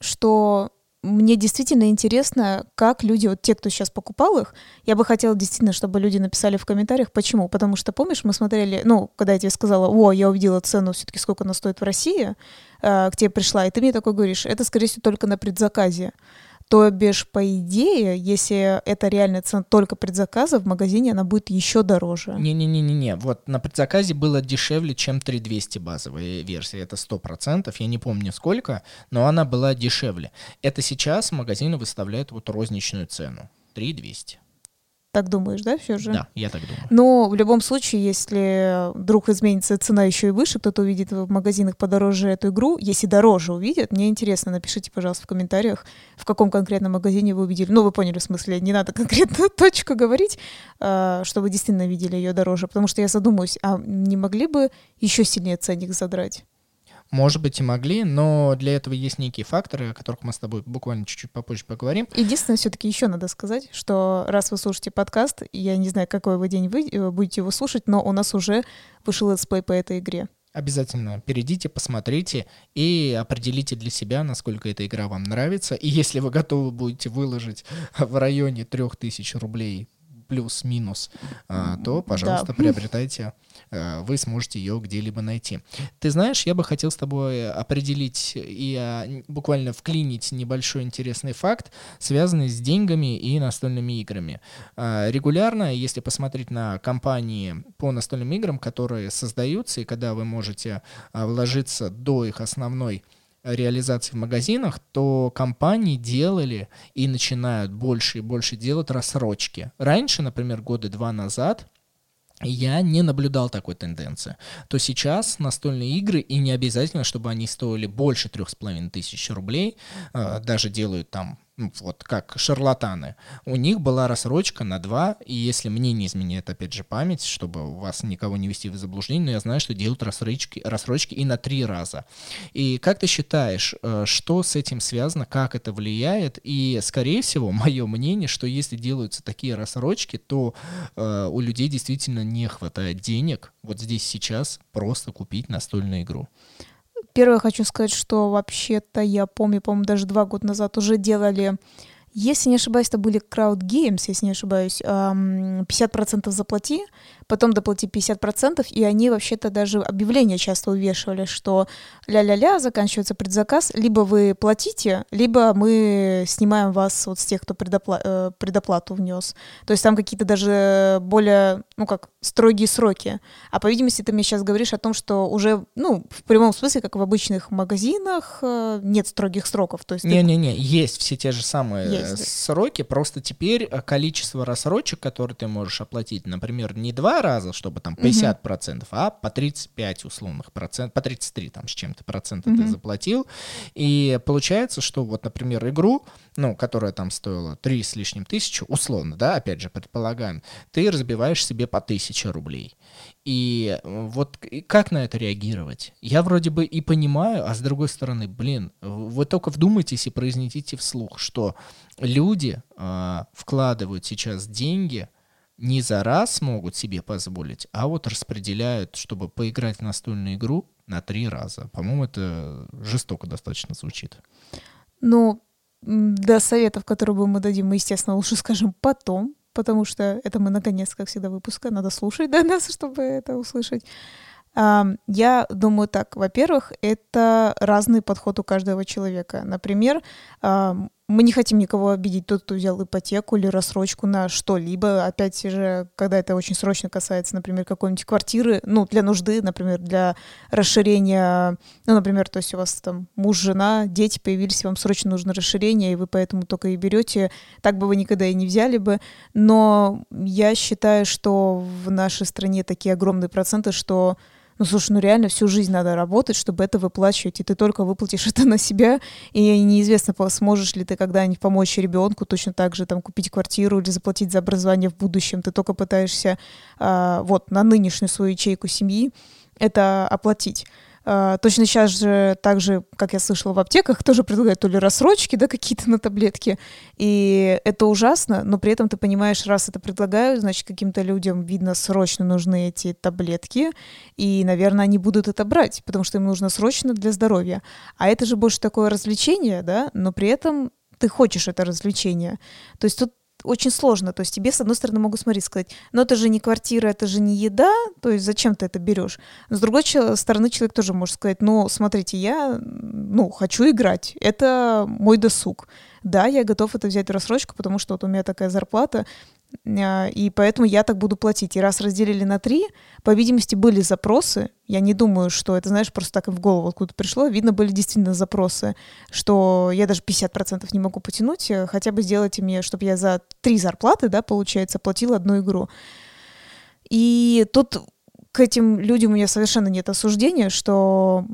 что мне действительно интересно, как люди, вот те, кто сейчас покупал их, я бы хотела действительно, чтобы люди написали в комментариях, почему. Потому что, помнишь, мы смотрели, ну, когда я тебе сказала, о, я увидела цену все-таки, сколько она стоит в России, э, к тебе пришла, и ты мне такой говоришь, это, скорее всего, только на предзаказе. То бишь, по идее, если это реальная цена только предзаказа, в магазине она будет еще дороже. Не-не-не-не-не. Вот на предзаказе было дешевле, чем 3200 базовая версия. Это 100%. Я не помню сколько, но она была дешевле. Это сейчас магазины выставляют вот розничную цену. 3200. Так думаешь, да, все же? Да, я так думаю. Но в любом случае, если вдруг изменится цена еще и выше, кто-то увидит в магазинах подороже эту игру, если дороже увидят, мне интересно, напишите, пожалуйста, в комментариях, в каком конкретном магазине вы увидели. Ну, вы поняли, в смысле, не надо конкретно точку говорить, а, чтобы действительно видели ее дороже. Потому что я задумаюсь, а не могли бы еще сильнее ценник задрать? Может быть и могли, но для этого есть некие факторы, о которых мы с тобой буквально чуть-чуть попозже поговорим. Единственное, все-таки еще надо сказать, что раз вы слушаете подкаст, я не знаю, какой вы день вы э, будете его слушать, но у нас уже вышел летсплей по этой игре. Обязательно перейдите, посмотрите и определите для себя, насколько эта игра вам нравится. И если вы готовы будете выложить в районе 3000 рублей плюс-минус, а, то, пожалуйста, да. приобретайте Э, вы сможете ее где-либо найти. Ты знаешь, я бы хотел с тобой определить и а, буквально вклинить небольшой интересный факт, связанный с деньгами и настольными играми. А, регулярно, если посмотреть на компании по настольным играм, которые создаются, и когда вы можете вложиться до их основной реализации в магазинах, то компании делали и начинают больше и больше делать рассрочки. Раньше, например, года два назад, я не наблюдал такой тенденции. То сейчас настольные игры, и не обязательно, чтобы они стоили больше трех с половиной тысяч рублей, э, даже делают там вот как шарлатаны, у них была рассрочка на два, и если мне не изменяет, опять же, память, чтобы вас никого не вести в заблуждение, но я знаю, что делают рассрочки, рассрочки и на три раза. И как ты считаешь, э, что с этим связано, как это влияет? И, скорее всего, мое мнение, что если делаются такие рассрочки, то э, у людей действительно не хватает денег вот здесь сейчас просто купить настольную игру. Первое хочу сказать, что вообще-то я помню, по-моему, даже два года назад уже делали если не ошибаюсь, это были Crowd Games, если не ошибаюсь, 50% заплати, потом доплати 50%, и они вообще-то даже объявления часто увешивали, что ля-ля-ля, заканчивается предзаказ, либо вы платите, либо мы снимаем вас вот с тех, кто предопла э, предоплату внес. То есть там какие-то даже более, ну как, строгие сроки. А по видимости, ты мне сейчас говоришь о том, что уже, ну, в прямом смысле, как в обычных магазинах, э, нет строгих сроков. То есть Не-не-не, ты... есть все те же самые есть. Сроки, просто теперь э, количество рассрочек, которые ты можешь оплатить, например, не два раза, чтобы там 50%, процентов, а по 35 условных процентов, по 33 там с чем-то процента угу. ты заплатил. И получается, что вот, например, игру, ну, которая там стоила 3 с лишним тысячи, условно, да, опять же, предполагаем, ты разбиваешь себе по 1000 рублей. И вот как на это реагировать? Я вроде бы и понимаю, а с другой стороны, блин, вы только вдумайтесь и произнесите вслух, что люди э, вкладывают сейчас деньги, не за раз могут себе позволить, а вот распределяют, чтобы поиграть в настольную игру на три раза. По-моему, это жестоко достаточно звучит. Ну, до советов, которые мы дадим, мы, естественно, лучше скажем потом, потому что это мы наконец, как всегда, выпуска, надо слушать до нас, чтобы это услышать. Я думаю так. Во-первых, это разный подход у каждого человека. Например, мы не хотим никого обидеть, тот, кто взял ипотеку или рассрочку на что-либо. Опять же, когда это очень срочно касается, например, какой-нибудь квартиры, ну, для нужды, например, для расширения, ну, например, то есть у вас там муж, жена, дети появились, вам срочно нужно расширение, и вы поэтому только и берете. Так бы вы никогда и не взяли бы. Но я считаю, что в нашей стране такие огромные проценты, что ну, слушай, ну реально всю жизнь надо работать, чтобы это выплачивать, и ты только выплатишь это на себя, и неизвестно, сможешь ли ты когда-нибудь помочь ребенку точно так же там купить квартиру или заплатить за образование в будущем. Ты только пытаешься а, вот на нынешнюю свою ячейку семьи это оплатить. Uh, точно сейчас же, так же, как я слышала в аптеках, тоже предлагают то ли рассрочки, да, какие-то на таблетки. И это ужасно, но при этом ты понимаешь, раз это предлагают, значит, каким-то людям, видно, срочно нужны эти таблетки, и, наверное, они будут это брать, потому что им нужно срочно для здоровья. А это же больше такое развлечение, да, но при этом ты хочешь это развлечение. То есть тут очень сложно. То есть тебе, с одной стороны, могут смотреть, сказать, но это же не квартира, это же не еда, то есть зачем ты это берешь? с другой стороны, человек тоже может сказать, ну, смотрите, я, ну, хочу играть, это мой досуг. Да, я готов это взять в рассрочку, потому что вот у меня такая зарплата, и поэтому я так буду платить. И раз разделили на три, по видимости, были запросы. Я не думаю, что это, знаешь, просто так в голову откуда пришло. Видно, были действительно запросы, что я даже 50% не могу потянуть. Э, хотя бы сделайте мне, чтобы я за три зарплаты, да, получается, платила одну игру. И тут к этим людям у меня совершенно нет осуждения, что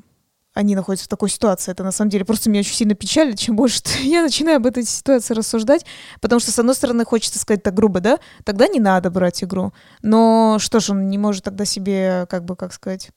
они находятся в такой ситуации. Это на самом деле просто меня очень сильно печалит. Чем больше я начинаю об этой ситуации рассуждать, потому что, с одной стороны, хочется сказать так грубо, да, тогда не надо брать игру. Но что ж, он не может тогда себе, как бы, как сказать,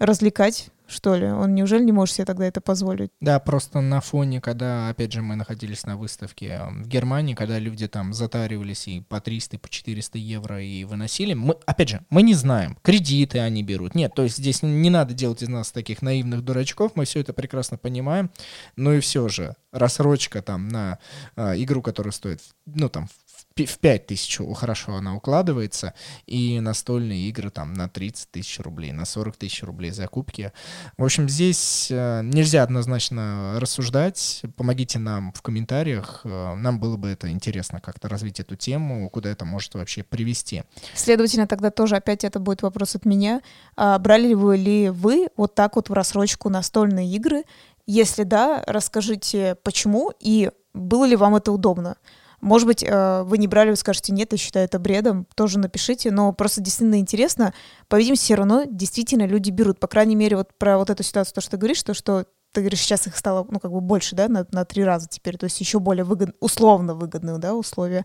развлекать что ли? Он неужели не может себе тогда это позволить? Да, просто на фоне, когда, опять же, мы находились на выставке в Германии, когда люди там затаривались и по 300, и по 400 евро и выносили, мы, опять же, мы не знаем, кредиты они берут. Нет, то есть здесь не надо делать из нас таких наивных дурачков, мы все это прекрасно понимаем, но и все же рассрочка там на э, игру, которая стоит, ну там, в 5 тысяч хорошо она укладывается, и настольные игры там на 30 тысяч рублей, на 40 тысяч рублей закупки. В общем, здесь э, нельзя однозначно рассуждать. Помогите нам в комментариях. Э, нам было бы это интересно как-то развить эту тему, куда это может вообще привести. Следовательно, тогда тоже опять это будет вопрос от меня. А брали ли вы, ли вы вот так вот в рассрочку настольные игры? Если да, расскажите, почему и было ли вам это удобно? Может быть, э, вы не брали, вы скажете, нет, я считаю это бредом, тоже напишите, но просто действительно интересно. По-видимому, все равно действительно люди берут. По крайней мере, вот про вот эту ситуацию, то, что ты говоришь, то, что ты говоришь, сейчас их стало, ну, как бы больше, да, на, на три раза теперь, то есть еще более выгод, условно выгодные, да, условия.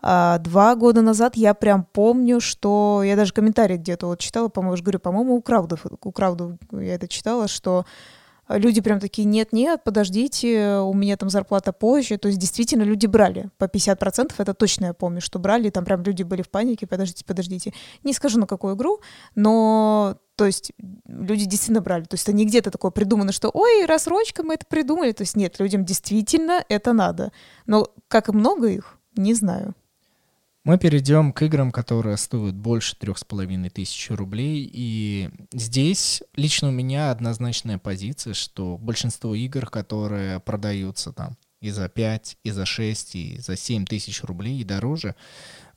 А, два года назад я прям помню, что я даже комментарий где-то вот читала, по-моему, говорю, по-моему, у Краудов, у Краудов я это читала, что люди прям такие, нет-нет, подождите, у меня там зарплата позже. То есть действительно люди брали по 50%, это точно я помню, что брали, там прям люди были в панике, подождите, подождите. Не скажу на какую игру, но то есть люди действительно брали. То есть это не где-то такое придумано, что ой, рассрочка, мы это придумали. То есть нет, людям действительно это надо. Но как много их, не знаю. Мы перейдем к играм, которые стоят больше трех с половиной тысяч рублей. И здесь лично у меня однозначная позиция, что большинство игр, которые продаются там и за 5, и за 6, и за 7 тысяч рублей и дороже,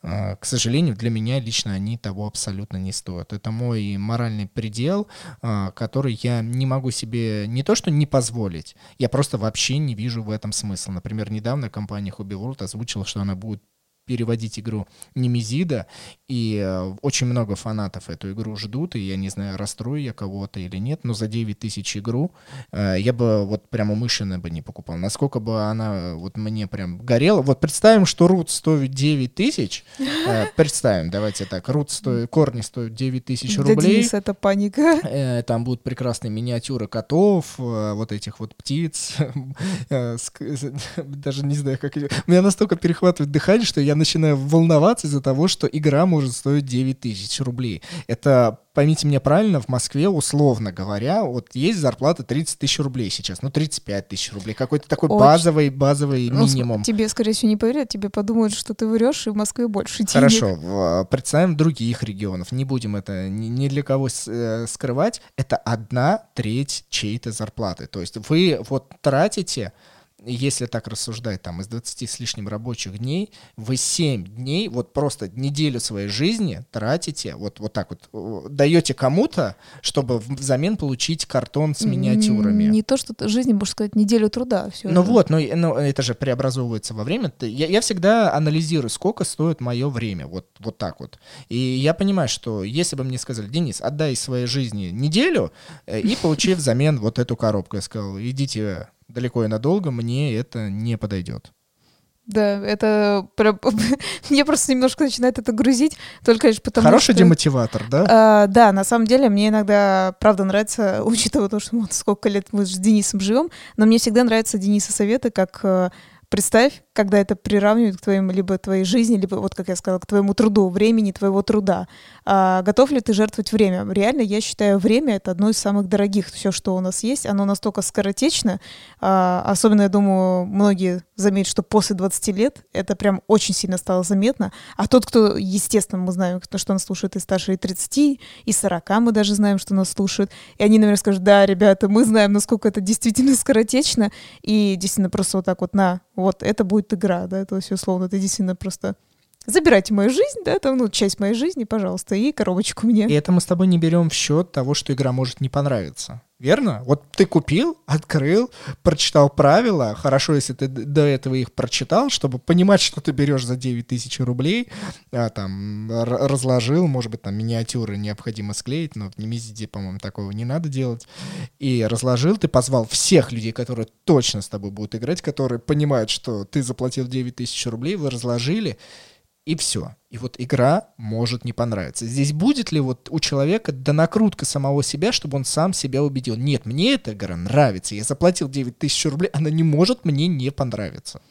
а, к сожалению, для меня лично они того абсолютно не стоят. Это мой моральный предел, а, который я не могу себе не то что не позволить, я просто вообще не вижу в этом смысла. Например, недавно компания Hobby World озвучила, что она будет переводить игру Немезида, и э, очень много фанатов эту игру ждут, и я не знаю, расстрою я кого-то или нет, но за 9 тысяч игру э, я бы вот прямо умышленно бы не покупал. Насколько бы она вот мне прям горела. Вот представим, что рут стоит 9 тысяч, э, представим, давайте так, рут стоит, корни стоят 9 тысяч рублей. Для Дениса это паника. Э, там будут прекрасные миниатюры котов, э, вот этих вот птиц, э, даже не знаю, как... Меня настолько перехватывает дыхание, что я начинаю волноваться из-за того, что игра может стоить 9 тысяч рублей. Это, поймите меня правильно, в Москве, условно говоря, вот есть зарплата 30 тысяч рублей сейчас, ну 35 тысяч рублей, какой-то такой Очень. базовый, базовый ну, минимум. Тебе, скорее всего, не поверят, тебе подумают, что ты врешь, и в Москве больше денег. Хорошо, представим других регионов, не будем это ни, ни для кого э, скрывать, это одна треть чьей-то зарплаты. То есть вы вот тратите если так рассуждать, там, из 20 с лишним рабочих дней, вы 7 дней, вот просто неделю своей жизни тратите, вот, вот так вот, даете кому-то, чтобы взамен получить картон с миниатюрами. Не то, что жизни, можно сказать, неделю труда. Все ну же. вот, но, но это же преобразовывается во время. Я, я всегда анализирую, сколько стоит мое время, вот, вот так вот. И я понимаю, что если бы мне сказали, Денис, отдай своей жизни неделю э, и получи взамен вот эту коробку, я сказал, идите далеко и надолго, мне это не подойдет. Да, это прям... мне просто немножко начинает это грузить, только лишь потому Хороший что... демотиватор, да? А, да, на самом деле мне иногда, правда, нравится, учитывая то, что вот сколько лет мы с Денисом живем, но мне всегда нравятся Дениса советы, как э, представь, когда это приравнивают к твоим, либо твоей жизни, либо, вот как я сказала, к твоему труду, времени твоего труда. А готов ли ты жертвовать время? Реально, я считаю, время — это одно из самых дорогих. Все, что у нас есть, оно настолько скоротечно. А, особенно, я думаю, многие заметят, что после 20 лет это прям очень сильно стало заметно. А тот, кто, естественно, мы знаем, кто, что нас слушает и старше и 30, и 40 мы даже знаем, что нас слушают. И они, наверное, скажут, да, ребята, мы знаем, насколько это действительно скоротечно. И действительно просто вот так вот на, вот это будет игра, да, то есть, условно, ты действительно просто забирайте мою жизнь, да, там, ну, часть моей жизни, пожалуйста, и коробочку мне. И это мы с тобой не берем в счет того, что игра может не понравиться. Верно? Вот ты купил, открыл, прочитал правила. Хорошо, если ты до этого их прочитал, чтобы понимать, что ты берешь за 9 тысяч рублей. А, там, разложил, может быть, там миниатюры необходимо склеить, но в Немезиде, по-моему, такого не надо делать. И разложил, ты позвал всех людей, которые точно с тобой будут играть, которые понимают, что ты заплатил 9 тысяч рублей, вы разложили, и все. И вот игра может не понравиться. Здесь будет ли вот у человека донакрутка самого себя, чтобы он сам себя убедил? Нет, мне эта игра нравится. Я заплатил 9 тысяч рублей, она не может мне не понравиться.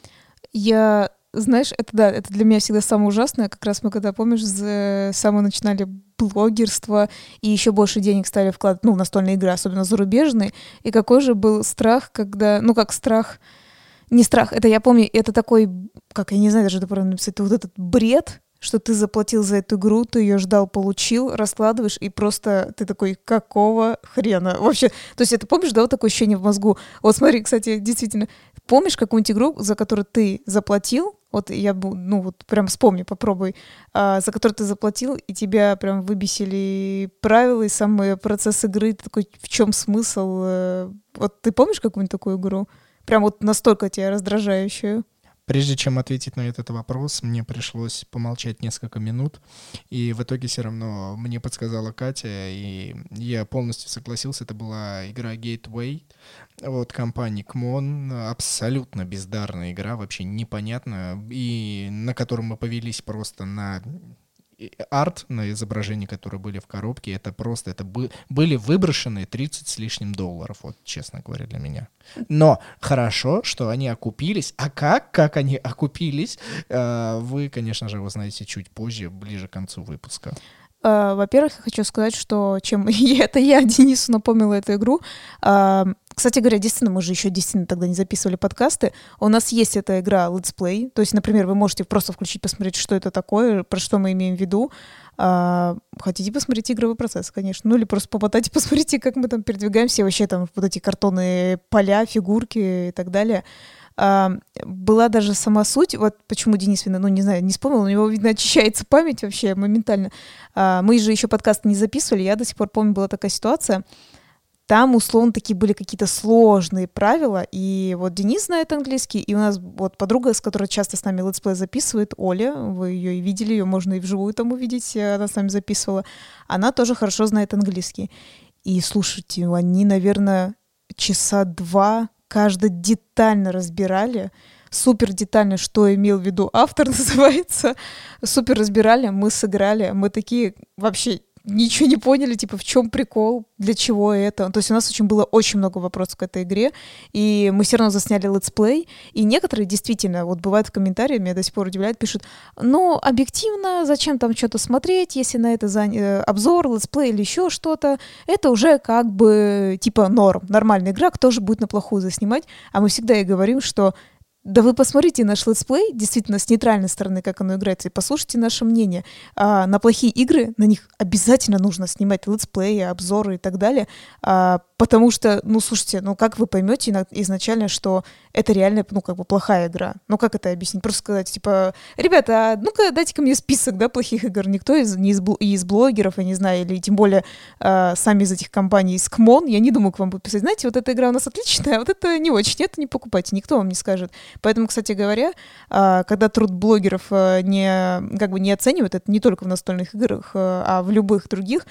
Я, знаешь, это да, это для меня всегда самое ужасное. Как раз мы, когда, помнишь, с самого начинали блогерство и еще больше денег стали вкладывать, ну, настольные игры, особенно зарубежные. И какой же был страх, когда, ну, как страх Не страх, это я помню, это такой, как я не знаю даже, это правильно написать, это вот этот бред, что ты заплатил за эту игру, ты ее ждал, получил, раскладываешь, и просто ты такой, какого хрена? Вообще, то есть это помнишь, да, вот такое ощущение в мозгу? Вот смотри, кстати, действительно, помнишь какую-нибудь игру, за которую ты заплатил, вот я, ну вот прям вспомни, попробуй, а, за которую ты заплатил, и тебя прям выбесили правила и сам процесс игры, ты такой, в чем смысл? Э, вот ты помнишь какую-нибудь такую игру? Прям вот настолько тебя раздражающую? Прежде чем ответить на этот вопрос, мне пришлось помолчать несколько минут, и в итоге все равно мне подсказала Катя, и я полностью согласился. Это была игра Gateway от компании Кмон, абсолютно бездарная игра, вообще непонятная, и на котором мы повелись просто на арт на изображении, которые были в коробке, это просто, это бы, были выброшены 30 с лишним долларов, вот, честно говоря, для меня. Но хорошо, что они окупились. А как, как они окупились, э, вы, конечно же, узнаете чуть позже, ближе к концу выпуска. Э, во-первых, я хочу сказать, что чем это я Денису напомнила эту игру, э, кстати говоря, действительно, мы же еще действительно тогда не записывали подкасты. У нас есть эта игра Let's Play. То есть, например, вы можете просто включить, посмотреть, что это такое, про что мы имеем в виду. А, хотите посмотреть игровой процесс, конечно. Ну или просто и посмотрите, как мы там передвигаемся. вообще там вот эти картонные поля, фигурки и так далее. А, была даже сама суть, вот почему Денис, ну не знаю, не вспомнил, у него, видно, очищается память вообще моментально. А, мы же еще подкаст не записывали, я до сих пор помню, была такая ситуация там, условно, такие были какие-то сложные правила, и вот Денис знает английский, и у нас вот подруга, с которой часто с нами летсплей записывает, Оля, вы ее и видели, ее можно и вживую там увидеть, она с нами записывала, она тоже хорошо знает английский. И слушайте, они, наверное, часа два каждый детально разбирали, супер детально, что имел в виду автор, называется. Супер разбирали, мы сыграли, мы такие вообще ничего не поняли, типа, в чем прикол, для чего это. То есть у нас очень было очень много вопросов к этой игре, и мы все равно засняли летсплей, и некоторые действительно, вот бывают в комментариях, меня до сих пор удивляют, пишут, ну, объективно, зачем там что-то смотреть, если на это зан... Э, обзор, летсплей или еще что-то, это уже как бы, типа, норм, нормальная игра, кто же будет на плохую заснимать, а мы всегда и говорим, что да вы посмотрите наш летсплей, действительно, с нейтральной стороны, как оно играется, и послушайте наше мнение. А, на плохие игры, на них обязательно нужно снимать летсплеи, обзоры и так далее, а, потому что, ну, слушайте, ну, как вы поймете изначально, что это реально, ну, как бы плохая игра? Ну, как это объяснить? Просто сказать, типа, ребята, а ну-ка дайте-ка мне список, да, плохих игр. Никто из, не из, из блогеров, я не знаю, или тем более а, сами из этих компаний, из CMON, я не думаю к вам буду писать, знаете, вот эта игра у нас отличная, а вот это не очень, это не покупайте, никто вам не скажет. Поэтому, кстати говоря, а, когда труд блогеров а, не, как бы не оценивают, это не только в настольных играх, а в любых других,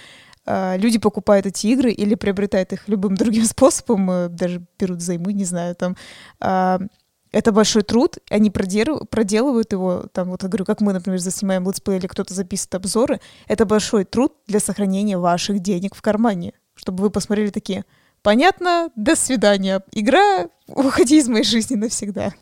люди покупают эти игры или приобретают их любым другим способом, даже берут займы, не знаю, там это большой труд, они проделывают его, там, вот я говорю, как мы, например, заснимаем летсплей или кто-то записывает обзоры, это большой труд для сохранения ваших денег в кармане, чтобы вы посмотрели такие, понятно, до свидания, игра, уходи из моей жизни навсегда.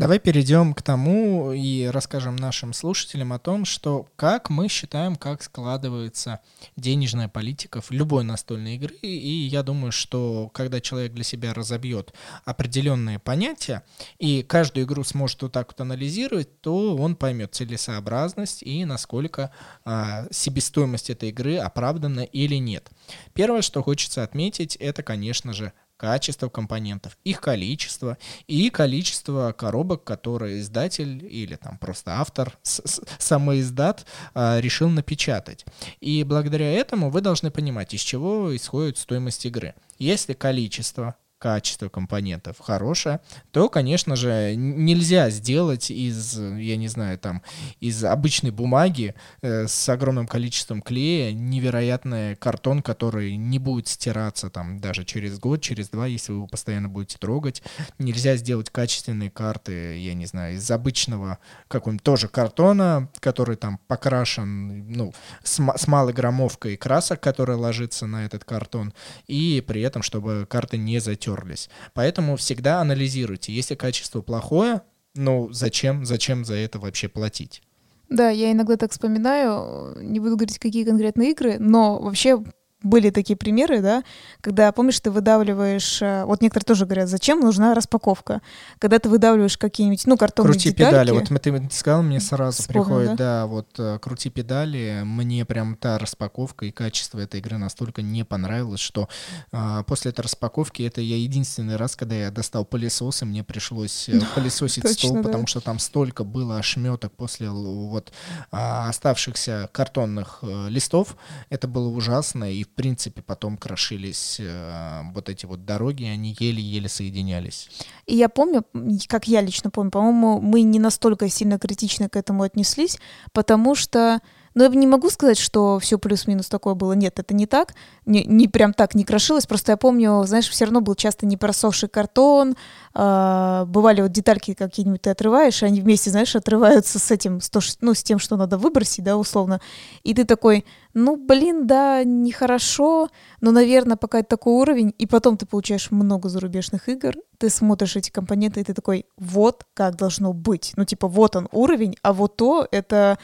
Давай перейдем к тому и расскажем нашим слушателям о том, что как мы считаем, как складывается денежная политика в любой настольной игры. И я думаю, что когда человек для себя разобьет определенные понятия и каждую игру сможет вот так вот анализировать, то он поймет целесообразность и насколько а, себестоимость этой игры оправдана или нет. Первое, что хочется отметить, это, конечно же, качество компонентов, их количество и количество коробок, которые издатель или там просто автор, самоиздат а, решил напечатать. И благодаря этому вы должны понимать, из чего исходит стоимость игры. Если количество качество компонентов хорошее, то, конечно же, нельзя сделать из, я не знаю, там, из обычной бумаги э, с огромным количеством клея невероятный картон, который не будет стираться там даже через год, через два, если вы его постоянно будете трогать. Нельзя сделать качественные карты, я не знаю, из обычного какого-нибудь тоже картона, который там покрашен, ну, с, с малой граммовкой красок, которая ложится на этот картон, и при этом, чтобы карты не затерлись потерлись. Поэтому всегда анализируйте. Если качество плохое, ну зачем, зачем за это вообще платить? Да, я иногда так вспоминаю, не буду говорить, какие конкретные игры, но вообще были такие примеры, да, когда, помнишь, ты выдавливаешь, э, вот некоторые тоже говорят, зачем нужна распаковка, когда ты выдавливаешь какие-нибудь, ну, картонные Крути детальки. педали, вот ты сказал, мне сразу Вспомнил, приходит, да? да, вот э, крути педали, мне прям та распаковка и качество этой игры настолько не понравилось, что а, после этой распаковки это я единственный раз, когда я достал пылесос, и мне пришлось пылесосить Точно, стол, да. потому что там столько было ошметок после вот а, оставшихся картонных листов, это было ужасно, и в принципе потом крошились э, вот эти вот дороги, они еле-еле соединялись. И я помню, как я лично помню, по-моему, мы не настолько сильно критично к этому отнеслись, потому что, ну, я не могу сказать, что все плюс-минус такое было. Нет, это не так. Не, не прям так не крошилось. Просто я помню, знаешь, все равно был часто не просохший картон. а, бывали вот детальки какие-нибудь ты отрываешь, и они вместе, знаешь, отрываются с этим, с, то, ну, с тем, что надо выбросить, да, условно. И ты такой, ну, блин, да, нехорошо, но, наверное, пока это такой уровень, и потом ты получаешь много зарубежных игр, ты смотришь эти компоненты, и ты такой, вот как должно быть. Ну, типа, вот он уровень, а вот то — это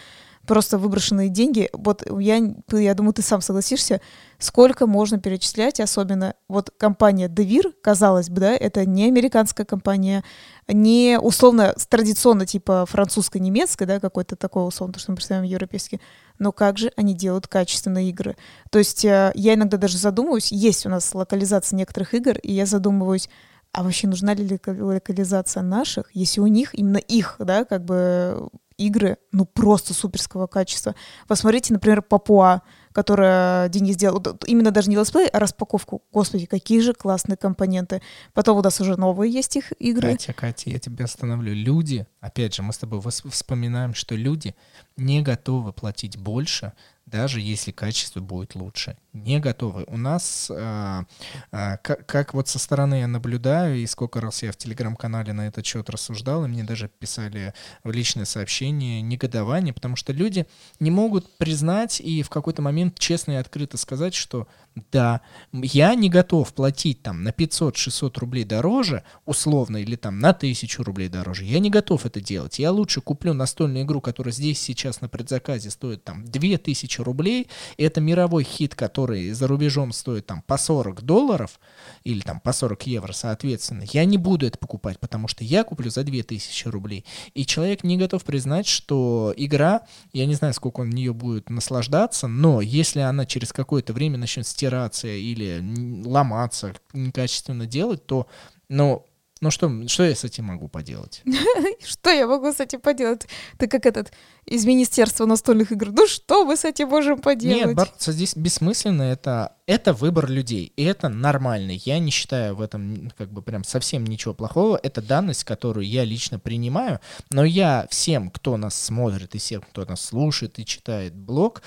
просто выброшенные деньги. Вот я, я думаю, ты сам согласишься, сколько можно перечислять, особенно вот компания Devir, казалось бы, да, это не американская компания, не условно традиционно типа французско-немецкая, да, какой-то такой условно, то, что мы представляем европейский, но как же они делают качественные игры. То есть э, я иногда даже задумываюсь, есть у нас локализация некоторых игр, и я задумываюсь, а вообще нужна ли лока- локализация наших, если у них, именно их, да, как бы игры, ну, просто суперского качества. Посмотрите, например, Папуа, которая Денис сделал, именно даже не летсплей, а распаковку. Господи, какие же классные компоненты. Потом у нас уже новые есть их игры. Катя, Катя, я тебя остановлю. Люди, опять же, мы с тобой вспоминаем, что люди не готовы платить больше, даже если качество будет лучше. Не готовы. У нас, а, а, как, как вот со стороны я наблюдаю, и сколько раз я в телеграм-канале на этот счет рассуждал, и мне даже писали в личное сообщение негодование, потому что люди не могут признать и в какой-то момент честно и открыто сказать, что да, я не готов платить там на 500-600 рублей дороже, условно, или там на 1000 рублей дороже. Я не готов это делать. Я лучше куплю настольную игру, которая здесь сейчас на предзаказе стоит там 2000 рублей. Это мировой хит, который за рубежом стоит там по 40 долларов или там по 40 евро, соответственно. Я не буду это покупать, потому что я куплю за 2000 рублей. И человек не готов признать, что игра, я не знаю, сколько он в нее будет наслаждаться, но если она через какое-то время начнет стираться или ломаться, некачественно делать, то, ну, ну что, что я с этим могу поделать? Что я могу с этим поделать? Ты как этот из Министерства настольных игр. Ну что мы с этим можем поделать? Нет, бороться здесь бессмысленно, это, это выбор людей, и это нормально. Я не считаю в этом как бы прям совсем ничего плохого. Это данность, которую я лично принимаю, но я всем, кто нас смотрит, и всем, кто нас слушает и читает блог,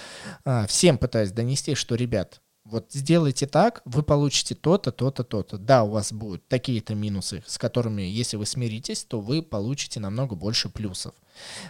а, всем пытаюсь донести, что, ребят, вот сделайте так, вы получите то-то, то-то, то-то. Да, у вас будут такие-то минусы, с которыми, если вы смиритесь, то вы получите намного больше плюсов.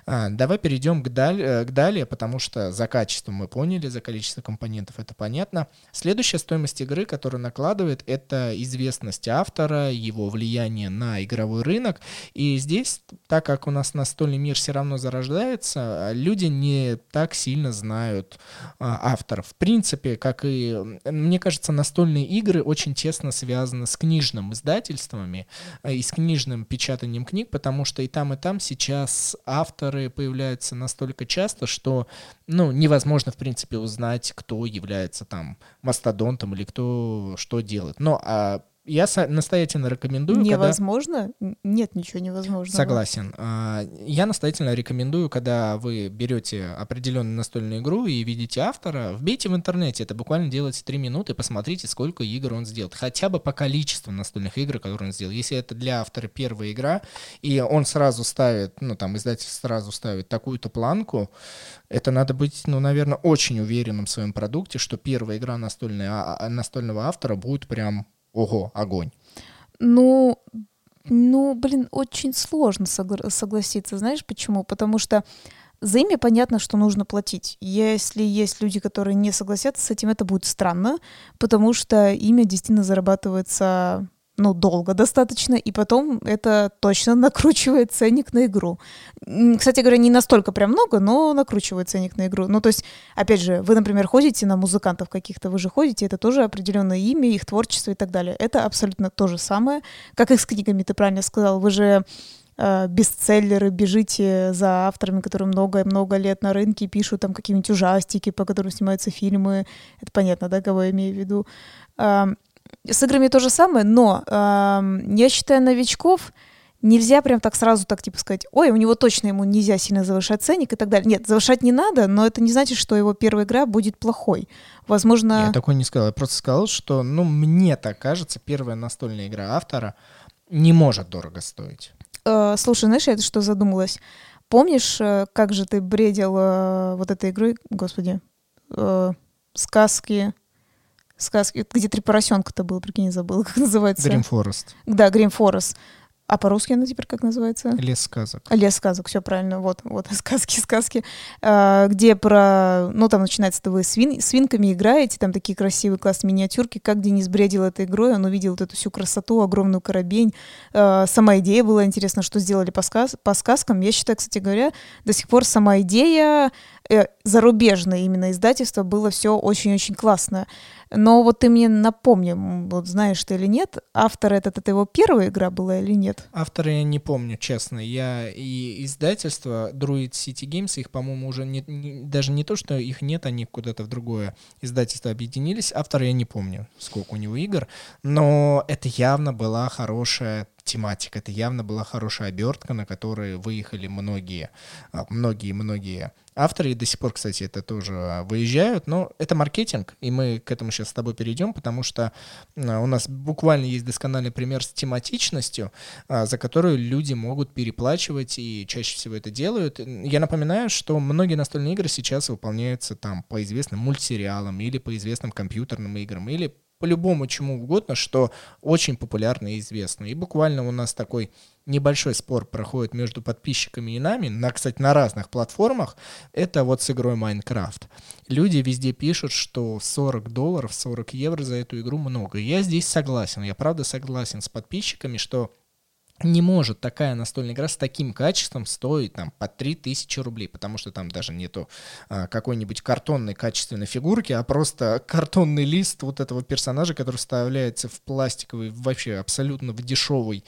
А, давай перейдем к, даль- э, к далее, потому что за качество мы поняли, за количество компонентов это понятно. Следующая стоимость игры, которую накладывает, это известность автора, его влияние на игровой рынок. И здесь, так как у нас настольный мир все равно зарождается, люди не так сильно знают а, авторов. В принципе, как и, мне кажется, настольные игры очень тесно связаны с книжным издательствами э, и с книжным печатанием книг, потому что и там, и там сейчас авторы появляются настолько часто, что, ну, невозможно, в принципе, узнать, кто является там мастодонтом или кто что делает. Но а, я настоятельно рекомендую, когда... Невозможно? Н- Нет ничего невозможного. Согласен. А, Я настоятельно рекомендую, когда вы берете определенную настольную игру и видите автора, вбейте в интернете, это буквально делается 3 минуты, посмотрите, сколько игр он сделал. Хотя бы по количеству настольных игр, которые он сделал. Если это для автора первая игра, и он сразу ставит, ну там издатель сразу ставит такую-то планку, это надо быть, ну, наверное, очень уверенным в своем продукте, что первая игра настольная, а- а- настольного автора будет прям, ого, огонь. Ну, ну, блин, очень сложно согла- согласиться. Знаешь почему? Потому что за имя понятно, что нужно платить. Если есть люди, которые не согласятся с этим, это будет странно, потому что имя действительно зарабатывается ну, долго достаточно, и потом это точно накручивает ценник на игру. Кстати говоря, не настолько прям много, но накручивает ценник на игру. Ну, то есть, опять же, вы, например, ходите на музыкантов каких-то, вы же ходите, это тоже определенное имя, их творчество и так далее. Это абсолютно то же самое, как и с книгами, ты правильно сказал. Вы же э, бестселлеры, бежите за авторами, которые много-много лет на рынке пишут там какие-нибудь ужастики, по которым снимаются фильмы. Это понятно, да, кого я имею в виду. С играми то же самое, но э, я считаю новичков нельзя прям так сразу так типа сказать, ой, у него точно ему нельзя сильно завышать ценник и так далее. Нет, завышать не надо, но это не значит, что его первая игра будет плохой. Возможно... Я такой не сказал, я просто сказал, что, ну, мне так кажется, первая настольная игра автора не может дорого стоить. Э, слушай, знаешь, я это что задумалась? Помнишь, э, как же ты бредил э, вот этой игрой, господи, э, сказки сказки, где три поросенка-то было, прикинь, не забыла, как называется. Dream Forest. Да, Green Forest. А по-русски она теперь как называется? Лес сказок. Лес сказок, все правильно. Вот, вот, сказки, сказки. А, где про... Ну, там начинается, то вы свин, свинками играете, там такие красивые классные миниатюрки. Как Денис бредил этой игрой, он увидел вот эту всю красоту, огромную коробень. А, сама идея была интересна, что сделали по, сказ, по сказкам. Я считаю, кстати говоря, до сих пор сама идея э, зарубежное именно издательство было все очень-очень классно. Но вот ты мне напомни, вот знаешь ты или нет, автор этот, это его первая игра была или нет? Автора я не помню, честно. Я и издательство Druid City Games, их, по-моему, уже не, не, даже не то, что их нет, они куда-то в другое издательство объединились. Автора я не помню, сколько у него игр, но это явно была хорошая тематика. Это явно была хорошая обертка, на которой выехали многие, многие-многие а, авторы. До сих пор, кстати, это тоже выезжают. Но это маркетинг, и мы к этому сейчас с тобой перейдем, потому что а, у нас буквально есть доскональный пример с тематичностью, а, за которую люди могут переплачивать и чаще всего это делают. Я напоминаю, что многие настольные игры сейчас выполняются там по известным мультсериалам или по известным компьютерным играм, или по любому чему угодно, что очень популярно и известно. И буквально у нас такой небольшой спор проходит между подписчиками и нами, на, кстати, на разных платформах, это вот с игрой Майнкрафт. Люди везде пишут, что 40 долларов, 40 евро за эту игру много. Я здесь согласен, я правда согласен с подписчиками, что не может такая настольная игра с таким качеством стоить там по 3000 рублей, потому что там даже нету а, какой-нибудь картонной качественной фигурки, а просто картонный лист вот этого персонажа, который вставляется в пластиковый, вообще абсолютно в дешевый,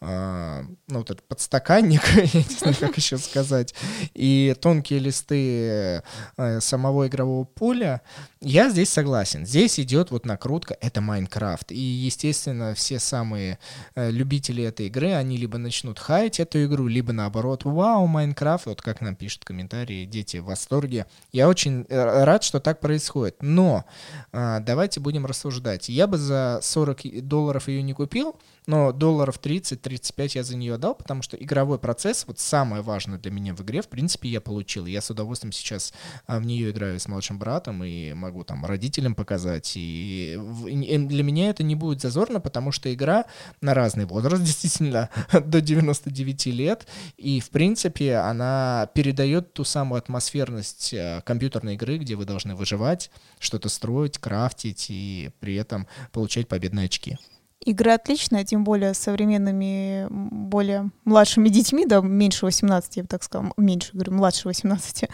а, ну вот этот подстаканник, я не знаю, как еще сказать, и тонкие листы а, самого игрового поля, я здесь согласен. Здесь идет вот накрутка, это Майнкрафт. И, естественно, все самые э, любители этой игры, они либо начнут хаять эту игру, либо наоборот, вау, Майнкрафт, вот как нам пишут комментарии, дети в восторге. Я очень э, рад, что так происходит. Но э, давайте будем рассуждать. Я бы за 40 долларов ее не купил, но долларов 30-35 я за нее отдал, потому что игровой процесс, вот самое важное для меня в игре, в принципе, я получил. Я с удовольствием сейчас а, в нее играю с младшим братом и могу там родителям показать. И для меня это не будет зазорно, потому что игра на разный возраст, действительно, до 99 лет, и, в принципе, она передает ту самую атмосферность а, компьютерной игры, где вы должны выживать, что-то строить, крафтить и при этом получать победные очки. Игра отличная, тем более с современными, более младшими детьми, да, меньше 18, я бы так сказала, меньше, говорю, младше 18.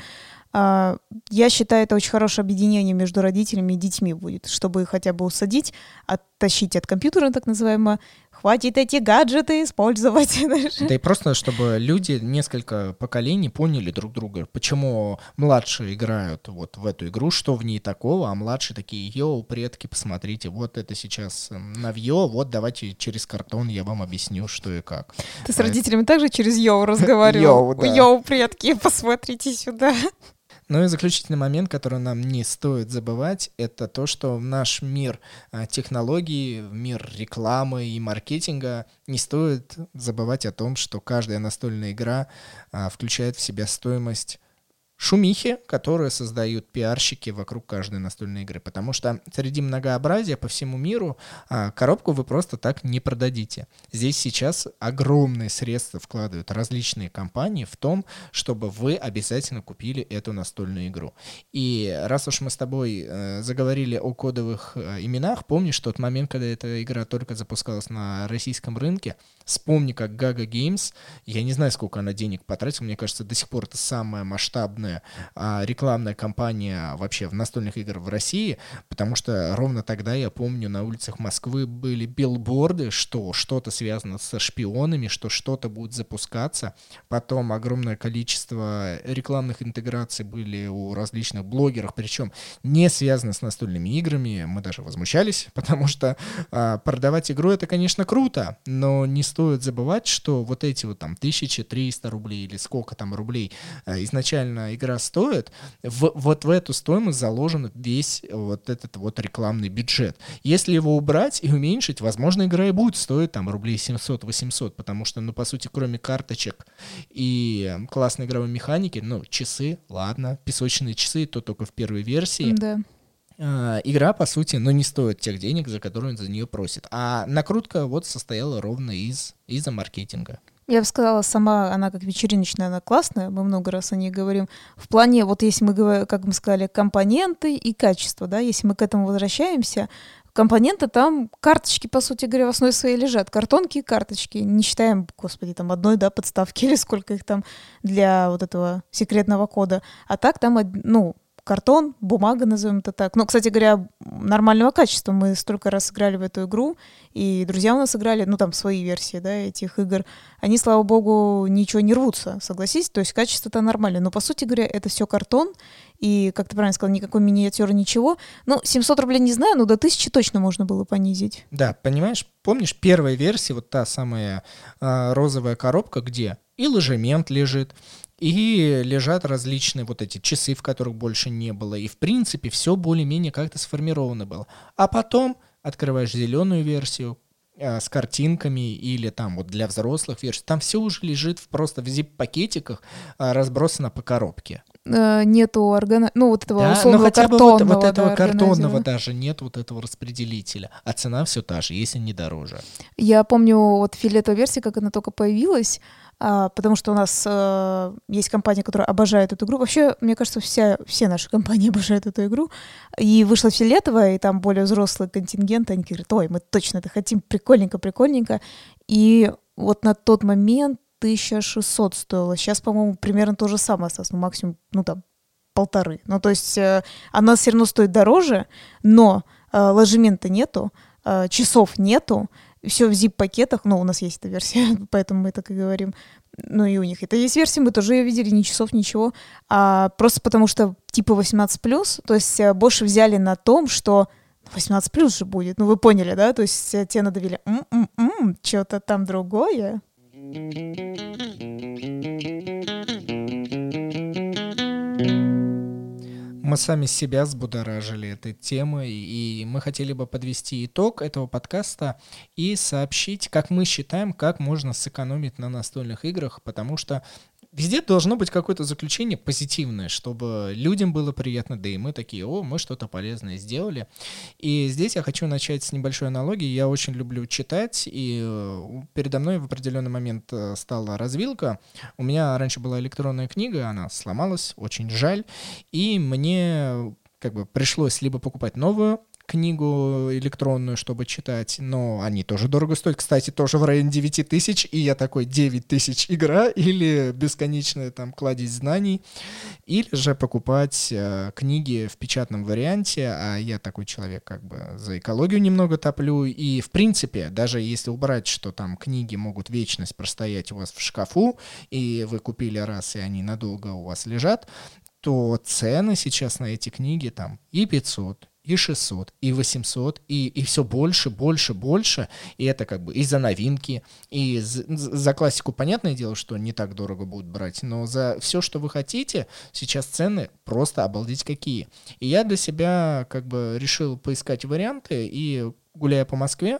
А, я считаю, это очень хорошее объединение между родителями и детьми будет, чтобы хотя бы усадить, оттащить от компьютера, так называемого, хватит эти гаджеты использовать. Да и просто, чтобы люди несколько поколений поняли друг друга, почему младшие играют вот в эту игру, что в ней такого, а младшие такие, йоу, предки, посмотрите, вот это сейчас навье, вот давайте через картон я вам объясню, что и как. Ты с родителями также через йоу разговаривал? Йоу, да. Йоу, предки, посмотрите сюда. Ну и заключительный момент, который нам не стоит забывать, это то, что в наш мир а, технологий, в мир рекламы и маркетинга не стоит забывать о том, что каждая настольная игра а, включает в себя стоимость шумихи, которые создают пиарщики вокруг каждой настольной игры. Потому что среди многообразия по всему миру а, коробку вы просто так не продадите. Здесь сейчас огромные средства вкладывают различные компании в том, чтобы вы обязательно купили эту настольную игру. И раз уж мы с тобой э, заговорили о кодовых э, именах, помнишь тот момент, когда эта игра только запускалась на российском рынке? Вспомни, как Gaga Games, я не знаю, сколько она денег потратила, мне кажется, до сих пор это самая масштабная крупная а, рекламная кампания вообще в настольных играх в России, потому что ровно тогда, я помню, на улицах Москвы были билборды, что что-то связано со шпионами, что что-то будет запускаться. Потом огромное количество рекламных интеграций были у различных блогеров, причем не связано с настольными играми. Мы даже возмущались, потому что а, продавать игру это, конечно, круто, но не стоит забывать, что вот эти вот там 1300 рублей или сколько там рублей а, изначально игра стоит, в, вот в эту стоимость заложен весь вот этот вот рекламный бюджет. Если его убрать и уменьшить, возможно, игра и будет стоить там рублей 700-800, потому что, ну, по сути, кроме карточек и классной игровой механики, ну, часы, ладно, песочные часы, то только в первой версии. Да. Uh, игра, по сути, но ну, не стоит тех денег, за которые он за нее просит. А накрутка вот состояла ровно из из-за маркетинга. Я бы сказала, сама она как вечериночная, она классная, мы много раз о ней говорим. В плане, вот если мы говорим, как мы сказали, компоненты и качество, да, если мы к этому возвращаемся, компоненты там, карточки, по сути говоря, в основе своей лежат. Картонки и карточки. Не считаем, господи, там одной, да, подставки или сколько их там для вот этого секретного кода. А так там, ну, картон, бумага, назовем это так. Но, кстати говоря, нормального качества. Мы столько раз играли в эту игру, и друзья у нас играли, ну, там, свои версии, да, этих игр. Они, слава богу, ничего не рвутся, согласись? То есть качество-то нормальное. Но, по сути говоря, это все картон, и, как ты правильно сказал, никакой миниатюры, ничего. Ну, 700 рублей не знаю, но до 1000 точно можно было понизить. Да, понимаешь, помнишь, первая версия, вот та самая э, розовая коробка, где и ложемент лежит, и лежат различные вот эти часы, в которых больше не было. И в принципе все более-менее как-то сформировано было. А потом открываешь зеленую версию, а, с картинками или там вот для взрослых версий, там все уже лежит в, просто в zip-пакетиках, а, разбросано по коробке. Э, нету органа... ну вот этого да, условного но хотя бы вот, вот этого да, картонного даже нет вот этого распределителя, а цена все та же, если не дороже. Я помню вот фиолетовая версия, как она только появилась, потому что у нас а, есть компания, которая обожает эту игру. Вообще, мне кажется, вся, все наши компании обожают эту игру. И вышла фиолетовая, и там более взрослый контингент, они говорят, ой, мы точно это хотим, прикольненько, прикольненько. И вот на тот момент 1600 стоило. Сейчас, по-моему, примерно то же самое осталось, ну, максимум, ну, там, полторы. Ну, то есть э, она все равно стоит дороже, но э, ложемента нету, э, часов нету, все в zip-пакетах, ну, у нас есть эта версия, поэтому мы так и говорим, ну, и у них это есть версия, мы тоже ее видели, ни часов, ничего, а просто потому что типа 18+, то есть э, больше взяли на том, что 18 плюс же будет, ну вы поняли, да, то есть э, те надавили, м-м-м, что-то там другое. Мы сами себя взбудоражили этой темой, и мы хотели бы подвести итог этого подкаста и сообщить, как мы считаем, как можно сэкономить на настольных играх, потому что везде должно быть какое-то заключение позитивное, чтобы людям было приятно, да и мы такие, о, мы что-то полезное сделали. И здесь я хочу начать с небольшой аналогии. Я очень люблю читать, и э, передо мной в определенный момент э, стала развилка. У меня раньше была электронная книга, она сломалась, очень жаль, и мне как бы пришлось либо покупать новую, книгу электронную, чтобы читать, но они тоже дорого стоят. Кстати, тоже в районе 9 тысяч, и я такой 9 тысяч игра или бесконечная там кладезь знаний, или же покупать э, книги в печатном варианте, а я такой человек как бы за экологию немного топлю, и в принципе, даже если убрать, что там книги могут вечность простоять у вас в шкафу, и вы купили раз, и они надолго у вас лежат, то цены сейчас на эти книги там и 500, и 600, и 800, и, и все больше, больше, больше. И это как бы и за новинки, и за, за классику, понятное дело, что не так дорого будут брать, но за все, что вы хотите, сейчас цены просто обалдеть какие. И я для себя как бы решил поискать варианты и гуляя по Москве,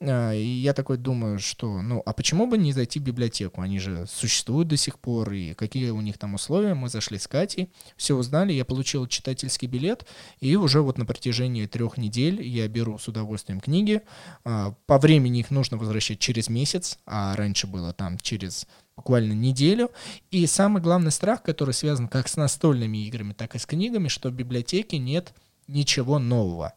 а, и я такой думаю, что, ну, а почему бы не зайти в библиотеку? Они же существуют до сих пор, и какие у них там условия. Мы зашли с Катей, все узнали, я получил читательский билет, и уже вот на протяжении трех недель я беру с удовольствием книги. А, по времени их нужно возвращать через месяц, а раньше было там через буквально неделю. И самый главный страх, который связан как с настольными играми, так и с книгами, что в библиотеке нет ничего нового.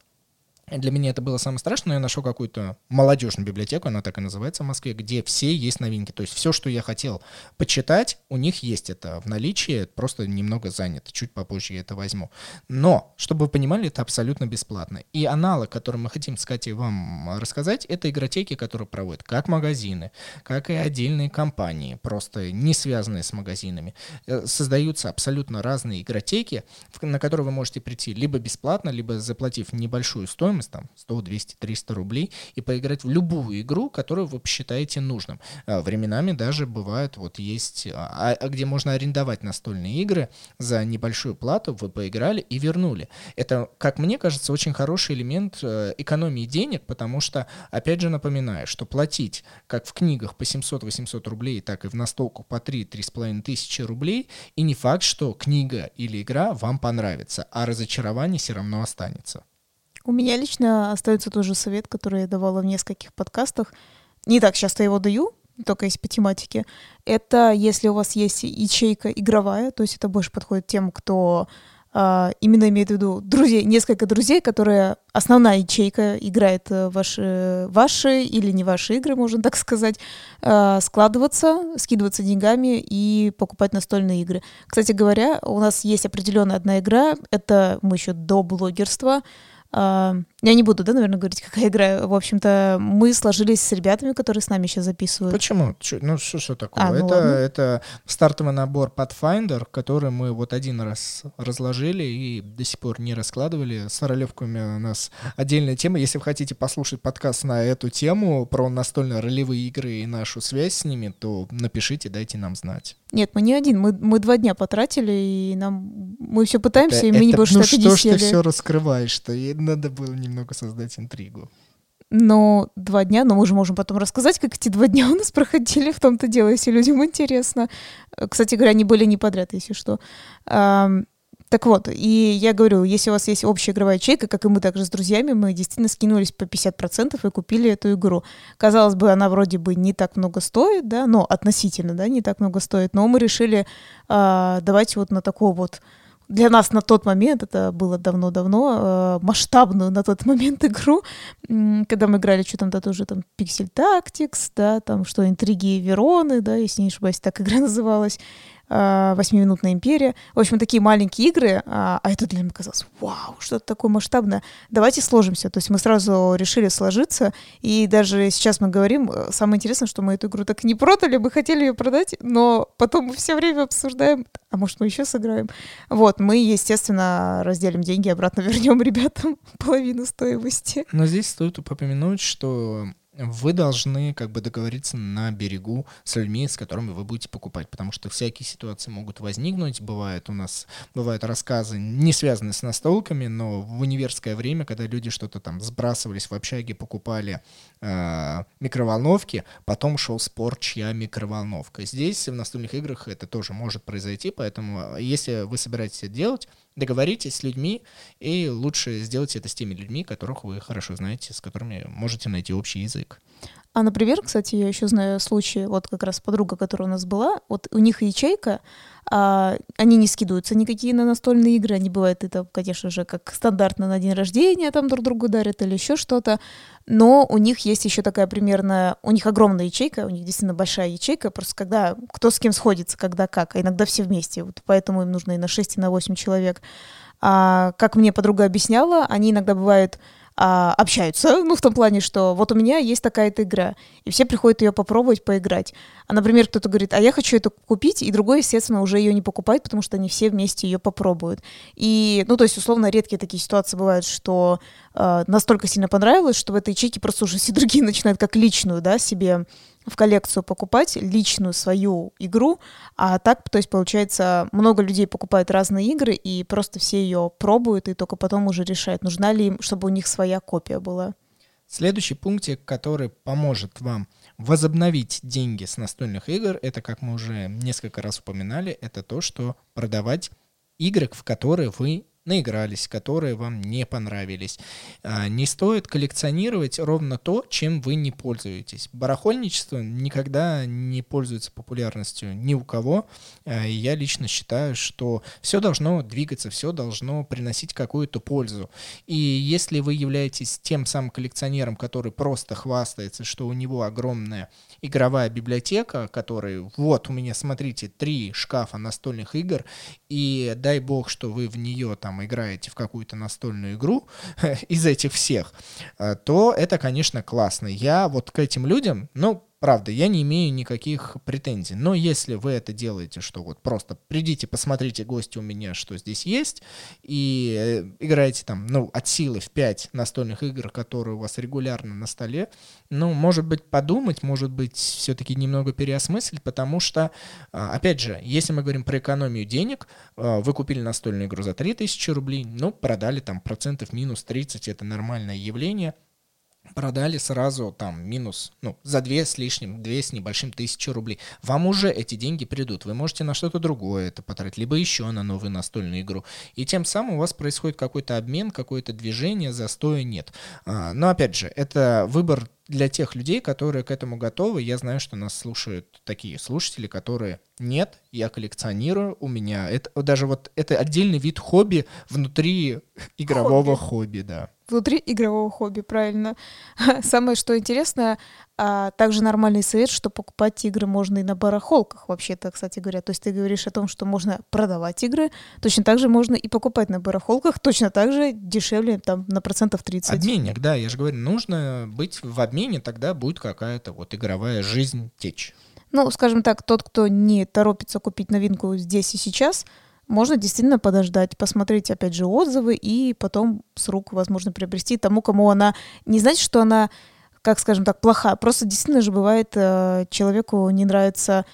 Для меня это было самое страшное, но я нашел какую-то молодежную библиотеку, она так и называется в Москве, где все есть новинки. То есть все, что я хотел почитать, у них есть это в наличии, просто немного занято. Чуть попозже я это возьму. Но, чтобы вы понимали, это абсолютно бесплатно. И аналог, который мы хотим Катей вам рассказать, это игротеки, которые проводят как магазины, как и отдельные компании, просто не связанные с магазинами. Э, создаются абсолютно разные игротеки, на которые вы можете прийти либо бесплатно, либо заплатив небольшую стоимость, стоимость, там, 100, 200, 300 рублей, и поиграть в любую игру, которую вы посчитаете нужным. А, временами даже бывает, вот есть, а, а, где можно арендовать настольные игры за небольшую плату, вы поиграли и вернули. Это, как мне кажется, очень хороший элемент э, экономии денег, потому что, опять же, напоминаю, что платить как в книгах по 700-800 рублей, так и в настолку по 3-3,5 тысячи рублей, и не факт, что книга или игра вам понравится, а разочарование все равно останется. У меня лично остается тоже совет, который я давала в нескольких подкастах. Не так часто его даю, только есть по тематике. Это если у вас есть ячейка игровая, то есть это больше подходит тем, кто Uh, именно имеет в виду друзей, несколько друзей, которые основная ячейка играет э, ваши, ваши или не ваши игры, можно так сказать, uh, складываться, скидываться деньгами и покупать настольные игры. Кстати говоря, у нас есть определенная одна игра, это мы еще до блогерства, Um, я не буду, да, наверное, говорить, какая игра. В общем-то, мы сложились с ребятами, которые с нами сейчас записывают. Почему? Чё, ну, что, что такое? А, ну это, это стартовый набор Pathfinder, который мы вот один раз разложили и до сих пор не раскладывали. С ролевками у нас отдельная тема. Если вы хотите послушать подкаст на эту тему про настольные ролевые игры и нашу связь с ними, то напишите, дайте нам знать. Нет, мы не один, мы, мы два дня потратили, и нам мы все пытаемся, это, и мы это, не больше ну так что и ж ты все раскрываешь, что надо было немного создать интригу. Но два дня, но мы же можем потом рассказать, как эти два дня у нас проходили, в том-то дело, если людям интересно. Кстати говоря, они были не подряд, если что. Так вот, и я говорю, если у вас есть общая игровая ячейка, как и мы также с друзьями, мы действительно скинулись по 50% и купили эту игру. Казалось бы, она вроде бы не так много стоит, да, но относительно, да, не так много стоит, но мы решили э, давайте вот на такую вот для нас на тот момент, это было давно-давно, э, масштабную на тот момент игру, когда мы играли, что там, да, тоже там Pixel Tactics, да, там что, Интриги Вероны, да, если не ошибаюсь, так игра называлась. А, восьмиминутная империя. В общем, такие маленькие игры, а, а это для меня казалось, вау, что-то такое масштабное. Давайте сложимся. То есть мы сразу решили сложиться, и даже сейчас мы говорим, э, самое интересное, что мы эту игру так не продали, мы хотели ее продать, но потом мы все время обсуждаем, а может мы еще сыграем. Вот, мы, естественно, разделим деньги, обратно вернем ребятам половину стоимости. Но здесь стоит упомянуть, что вы должны как бы договориться на берегу с людьми, с которыми вы будете покупать, потому что всякие ситуации могут возникнуть. Бывает у нас, бывают рассказы, не связанные с настолками, но в универское время, когда люди что-то там сбрасывались в общаге, покупали э, микроволновки, потом шел спор, чья микроволновка. Здесь в настольных играх это тоже может произойти, поэтому если вы собираетесь это делать, договоритесь с людьми, и лучше сделать это с теми людьми, которых вы хорошо знаете, с которыми можете найти общий язык. А, например, кстати, я еще знаю случай, вот как раз подруга, которая у нас была, вот у них ячейка, а, они не скидываются никакие на настольные игры, они бывают это, конечно же, как стандартно на день рождения, там друг другу дарят или еще что-то, но у них есть еще такая примерно, у них огромная ячейка, у них действительно большая ячейка, просто когда кто с кем сходится, когда как, а иногда все вместе, вот поэтому им нужно и на 6, и на 8 человек. А, как мне подруга объясняла, они иногда бывают а, общаются, ну, в том плане, что вот у меня есть такая-то игра, и все приходят ее попробовать, поиграть. А, например, кто-то говорит, а я хочу эту купить, и другой, естественно, уже ее не покупает, потому что они все вместе ее попробуют. И, ну, то есть, условно, редкие такие ситуации бывают, что э, настолько сильно понравилось, что в этой ячейке просто уже все другие начинают как личную, да, себе в коллекцию покупать личную свою игру, а так, то есть, получается, много людей покупают разные игры, и просто все ее пробуют, и только потом уже решают, нужна ли им, чтобы у них своя копия была. Следующий пунктик, который поможет вам возобновить деньги с настольных игр, это, как мы уже несколько раз упоминали, это то, что продавать игры, в которые вы наигрались, которые вам не понравились. А, не стоит коллекционировать ровно то, чем вы не пользуетесь. Барахольничество никогда не пользуется популярностью ни у кого. А, я лично считаю, что все должно двигаться, все должно приносить какую-то пользу. И если вы являетесь тем самым коллекционером, который просто хвастается, что у него огромная игровая библиотека, который вот у меня, смотрите, три шкафа настольных игр, и дай бог, что вы в нее там играете в какую-то настольную игру из этих всех, э, то это, конечно, классно. Я вот к этим людям, ну, Правда, я не имею никаких претензий. Но если вы это делаете, что вот просто придите, посмотрите гости у меня, что здесь есть, и э, играете там, ну, от силы в 5 настольных игр, которые у вас регулярно на столе, ну, может быть, подумать, может быть, все-таки немного переосмыслить, потому что, а, опять же, если мы говорим про экономию денег, а, вы купили настольную игру за 3000 рублей, ну, продали там процентов минус 30, это нормальное явление – продали сразу там минус, ну, за две с лишним, две с небольшим тысячи рублей. Вам уже эти деньги придут. Вы можете на что-то другое это потратить, либо еще на новую настольную игру. И тем самым у вас происходит какой-то обмен, какое-то движение, застоя нет. А, но опять же, это выбор для тех людей, которые к этому готовы. Я знаю, что нас слушают такие слушатели, которые нет, я коллекционирую, у меня это даже вот это отдельный вид хобби внутри игрового хобби, хобби да внутри игрового хобби, правильно. Самое, что интересно, а также нормальный совет, что покупать игры можно и на барахолках, вообще-то, кстати говоря. То есть ты говоришь о том, что можно продавать игры, точно так же можно и покупать на барахолках, точно так же дешевле там на процентов 30. Обменник, да, я же говорю, нужно быть в обмене, тогда будет какая-то вот игровая жизнь течь. Ну, скажем так, тот, кто не торопится купить новинку здесь и сейчас, можно действительно подождать, посмотреть, опять же, отзывы и потом с рук, возможно, приобрести тому, кому она... Не значит, что она, как скажем так, плохая. Просто действительно же бывает, э, человеку не нравится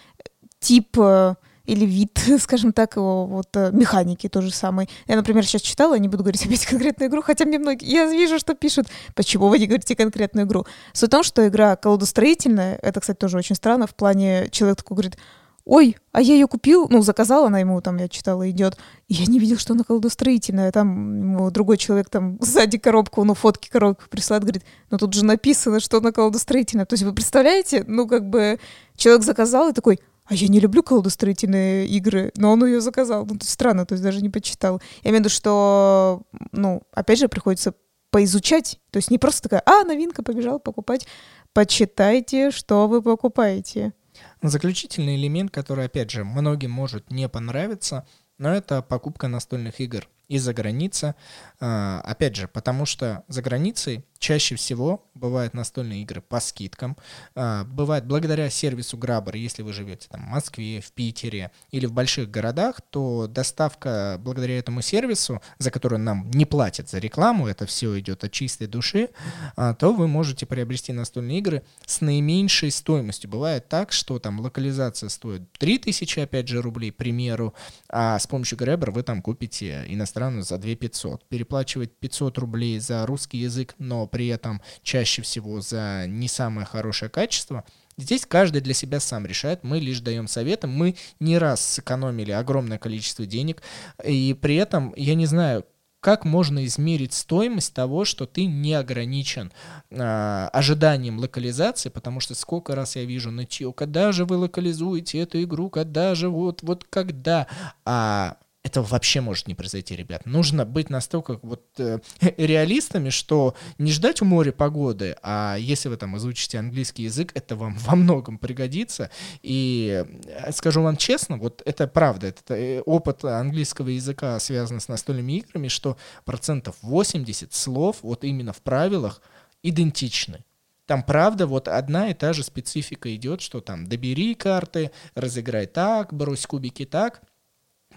тип э, или вид, скажем так, его вот э, механики то же самое. Я, например, сейчас читала, не буду говорить опять конкретную игру, хотя мне многие, я вижу, что пишут, почему вы не говорите конкретную игру. Суть в том, что игра колодостроительная, это, кстати, тоже очень странно, в плане человек такой говорит, ой, а я ее купил, ну, заказала она ему, там, я читала, идет, и я не видел, что она колдостроительная, там ему другой человек там сзади коробку, ну, фотки коробки присылает, говорит, ну, тут же написано, что она колдостроительная, то есть вы представляете, ну, как бы человек заказал и такой, а я не люблю колдостроительные игры, но он ее заказал. Ну, то есть странно, то есть даже не почитал. Я имею в виду, что, ну, опять же, приходится поизучать. То есть не просто такая, а, новинка, побежал покупать. Почитайте, что вы покупаете. Заключительный элемент, который, опять же, многим может не понравиться, но это покупка настольных игр из-за границы. А, опять же, потому что за границей чаще всего бывают настольные игры по скидкам. А, бывает благодаря сервису Grabber, если вы живете там, в Москве, в Питере или в больших городах, то доставка благодаря этому сервису, за который нам не платят за рекламу, это все идет от чистой души, а, то вы можете приобрести настольные игры с наименьшей стоимостью. Бывает так, что там локализация стоит 3000, опять же, рублей, к примеру, а с помощью Grabber вы там купите иностранную за 2500. Переплачивать 500 рублей за русский язык, но при этом чаще всего за не самое хорошее качество, Здесь каждый для себя сам решает, мы лишь даем советы, мы не раз сэкономили огромное количество денег, и при этом, я не знаю, как можно измерить стоимость того, что ты не ограничен э, ожиданием локализации, потому что сколько раз я вижу нытье, когда же вы локализуете эту игру, когда же вот, вот когда, а этого вообще может не произойти, ребят. Нужно быть настолько вот э, реалистами, что не ждать у моря погоды, а если вы там изучите английский язык, это вам во многом пригодится. И э, скажу вам честно, вот это правда, это э, опыт английского языка связан с настольными играми, что процентов 80 слов вот именно в правилах идентичны. Там, правда, вот одна и та же специфика идет, что там добери карты, разыграй так, брось кубики так —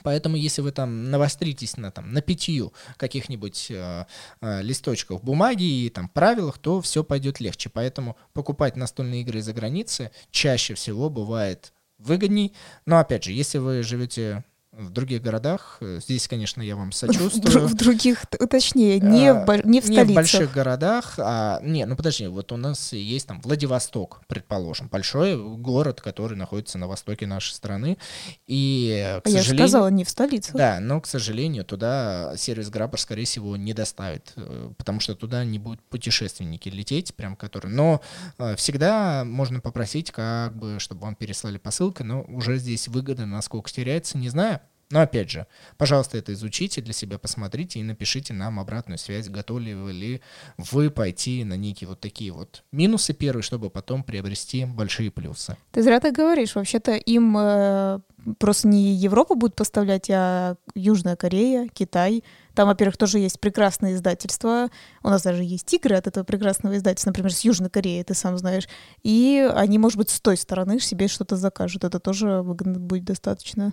Поэтому, если вы там навостритесь на, там, на пятью каких-нибудь э, э, листочках бумаги и там правилах, то все пойдет легче. Поэтому покупать настольные игры из-за границы чаще всего бывает выгодней. Но опять же, если вы живете В других городах, э, здесь, конечно, я вам сочувствую. В других, точнее, не в, не в столицах. Не в больших городах, а... Не, ну подожди, вот у нас есть там Владивосток, предположим, большой город, который находится на востоке нашей страны, и, к а сожалению... Я же сказала, не в столице. Да, но, к сожалению, туда сервис Граббер, скорее всего, не доставит, э, потому что туда не будут путешественники лететь, прям которые... Но э, всегда можно попросить, как бы, чтобы вам переслали посылку, но уже здесь выгода насколько теряется, не знаю. Но опять же, пожалуйста, это изучите для себя, посмотрите и напишите нам обратную связь, готовы ли вы пойти на некие вот такие вот минусы первые, чтобы потом приобрести большие плюсы. Ты зря так говоришь. Вообще-то им э, просто не Европа будет поставлять, а Южная Корея, Китай. Там, во-первых, тоже есть прекрасные издательства. У нас даже есть игры от этого прекрасного издательства, например, с Южной Кореи, ты сам знаешь. И они, может быть, с той стороны себе что-то закажут. Это тоже выгодно будет достаточно.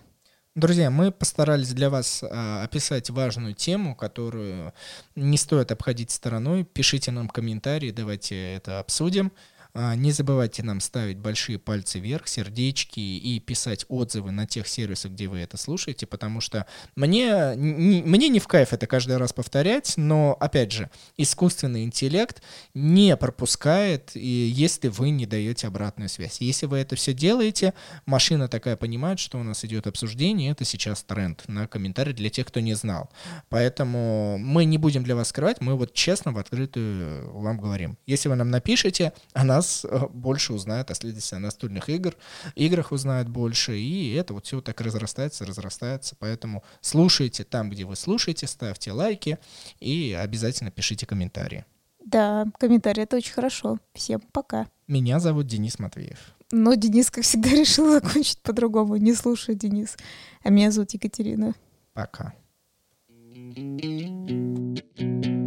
Друзья, мы постарались для вас а, описать важную тему, которую не стоит обходить стороной. Пишите нам комментарии, давайте это обсудим. А, не забывайте нам ставить большие пальцы вверх, сердечки и писать отзывы на тех сервисах, где вы это слушаете, потому что мне, не, мне не в кайф это каждый раз повторять, но, опять же, искусственный интеллект не пропускает, и если вы не даете обратную связь. Если вы это все делаете, машина такая понимает, что у нас идет обсуждение, это сейчас тренд на комментарий для тех, кто не знал. Поэтому мы не будем для вас скрывать, мы вот честно в открытую вам говорим. Если вы нам напишете, она нас э, больше узнают о следствии настольных игр, играх узнают больше, и это вот все так разрастается, разрастается. Поэтому слушайте там, где вы слушаете, ставьте лайки и обязательно пишите комментарии. Да, комментарии это очень хорошо. Всем пока. Меня зовут Денис Матвеев. Но Денис, как всегда, решил закончить по-другому. Не слушай, Денис. А меня зовут Екатерина. Пока. thank you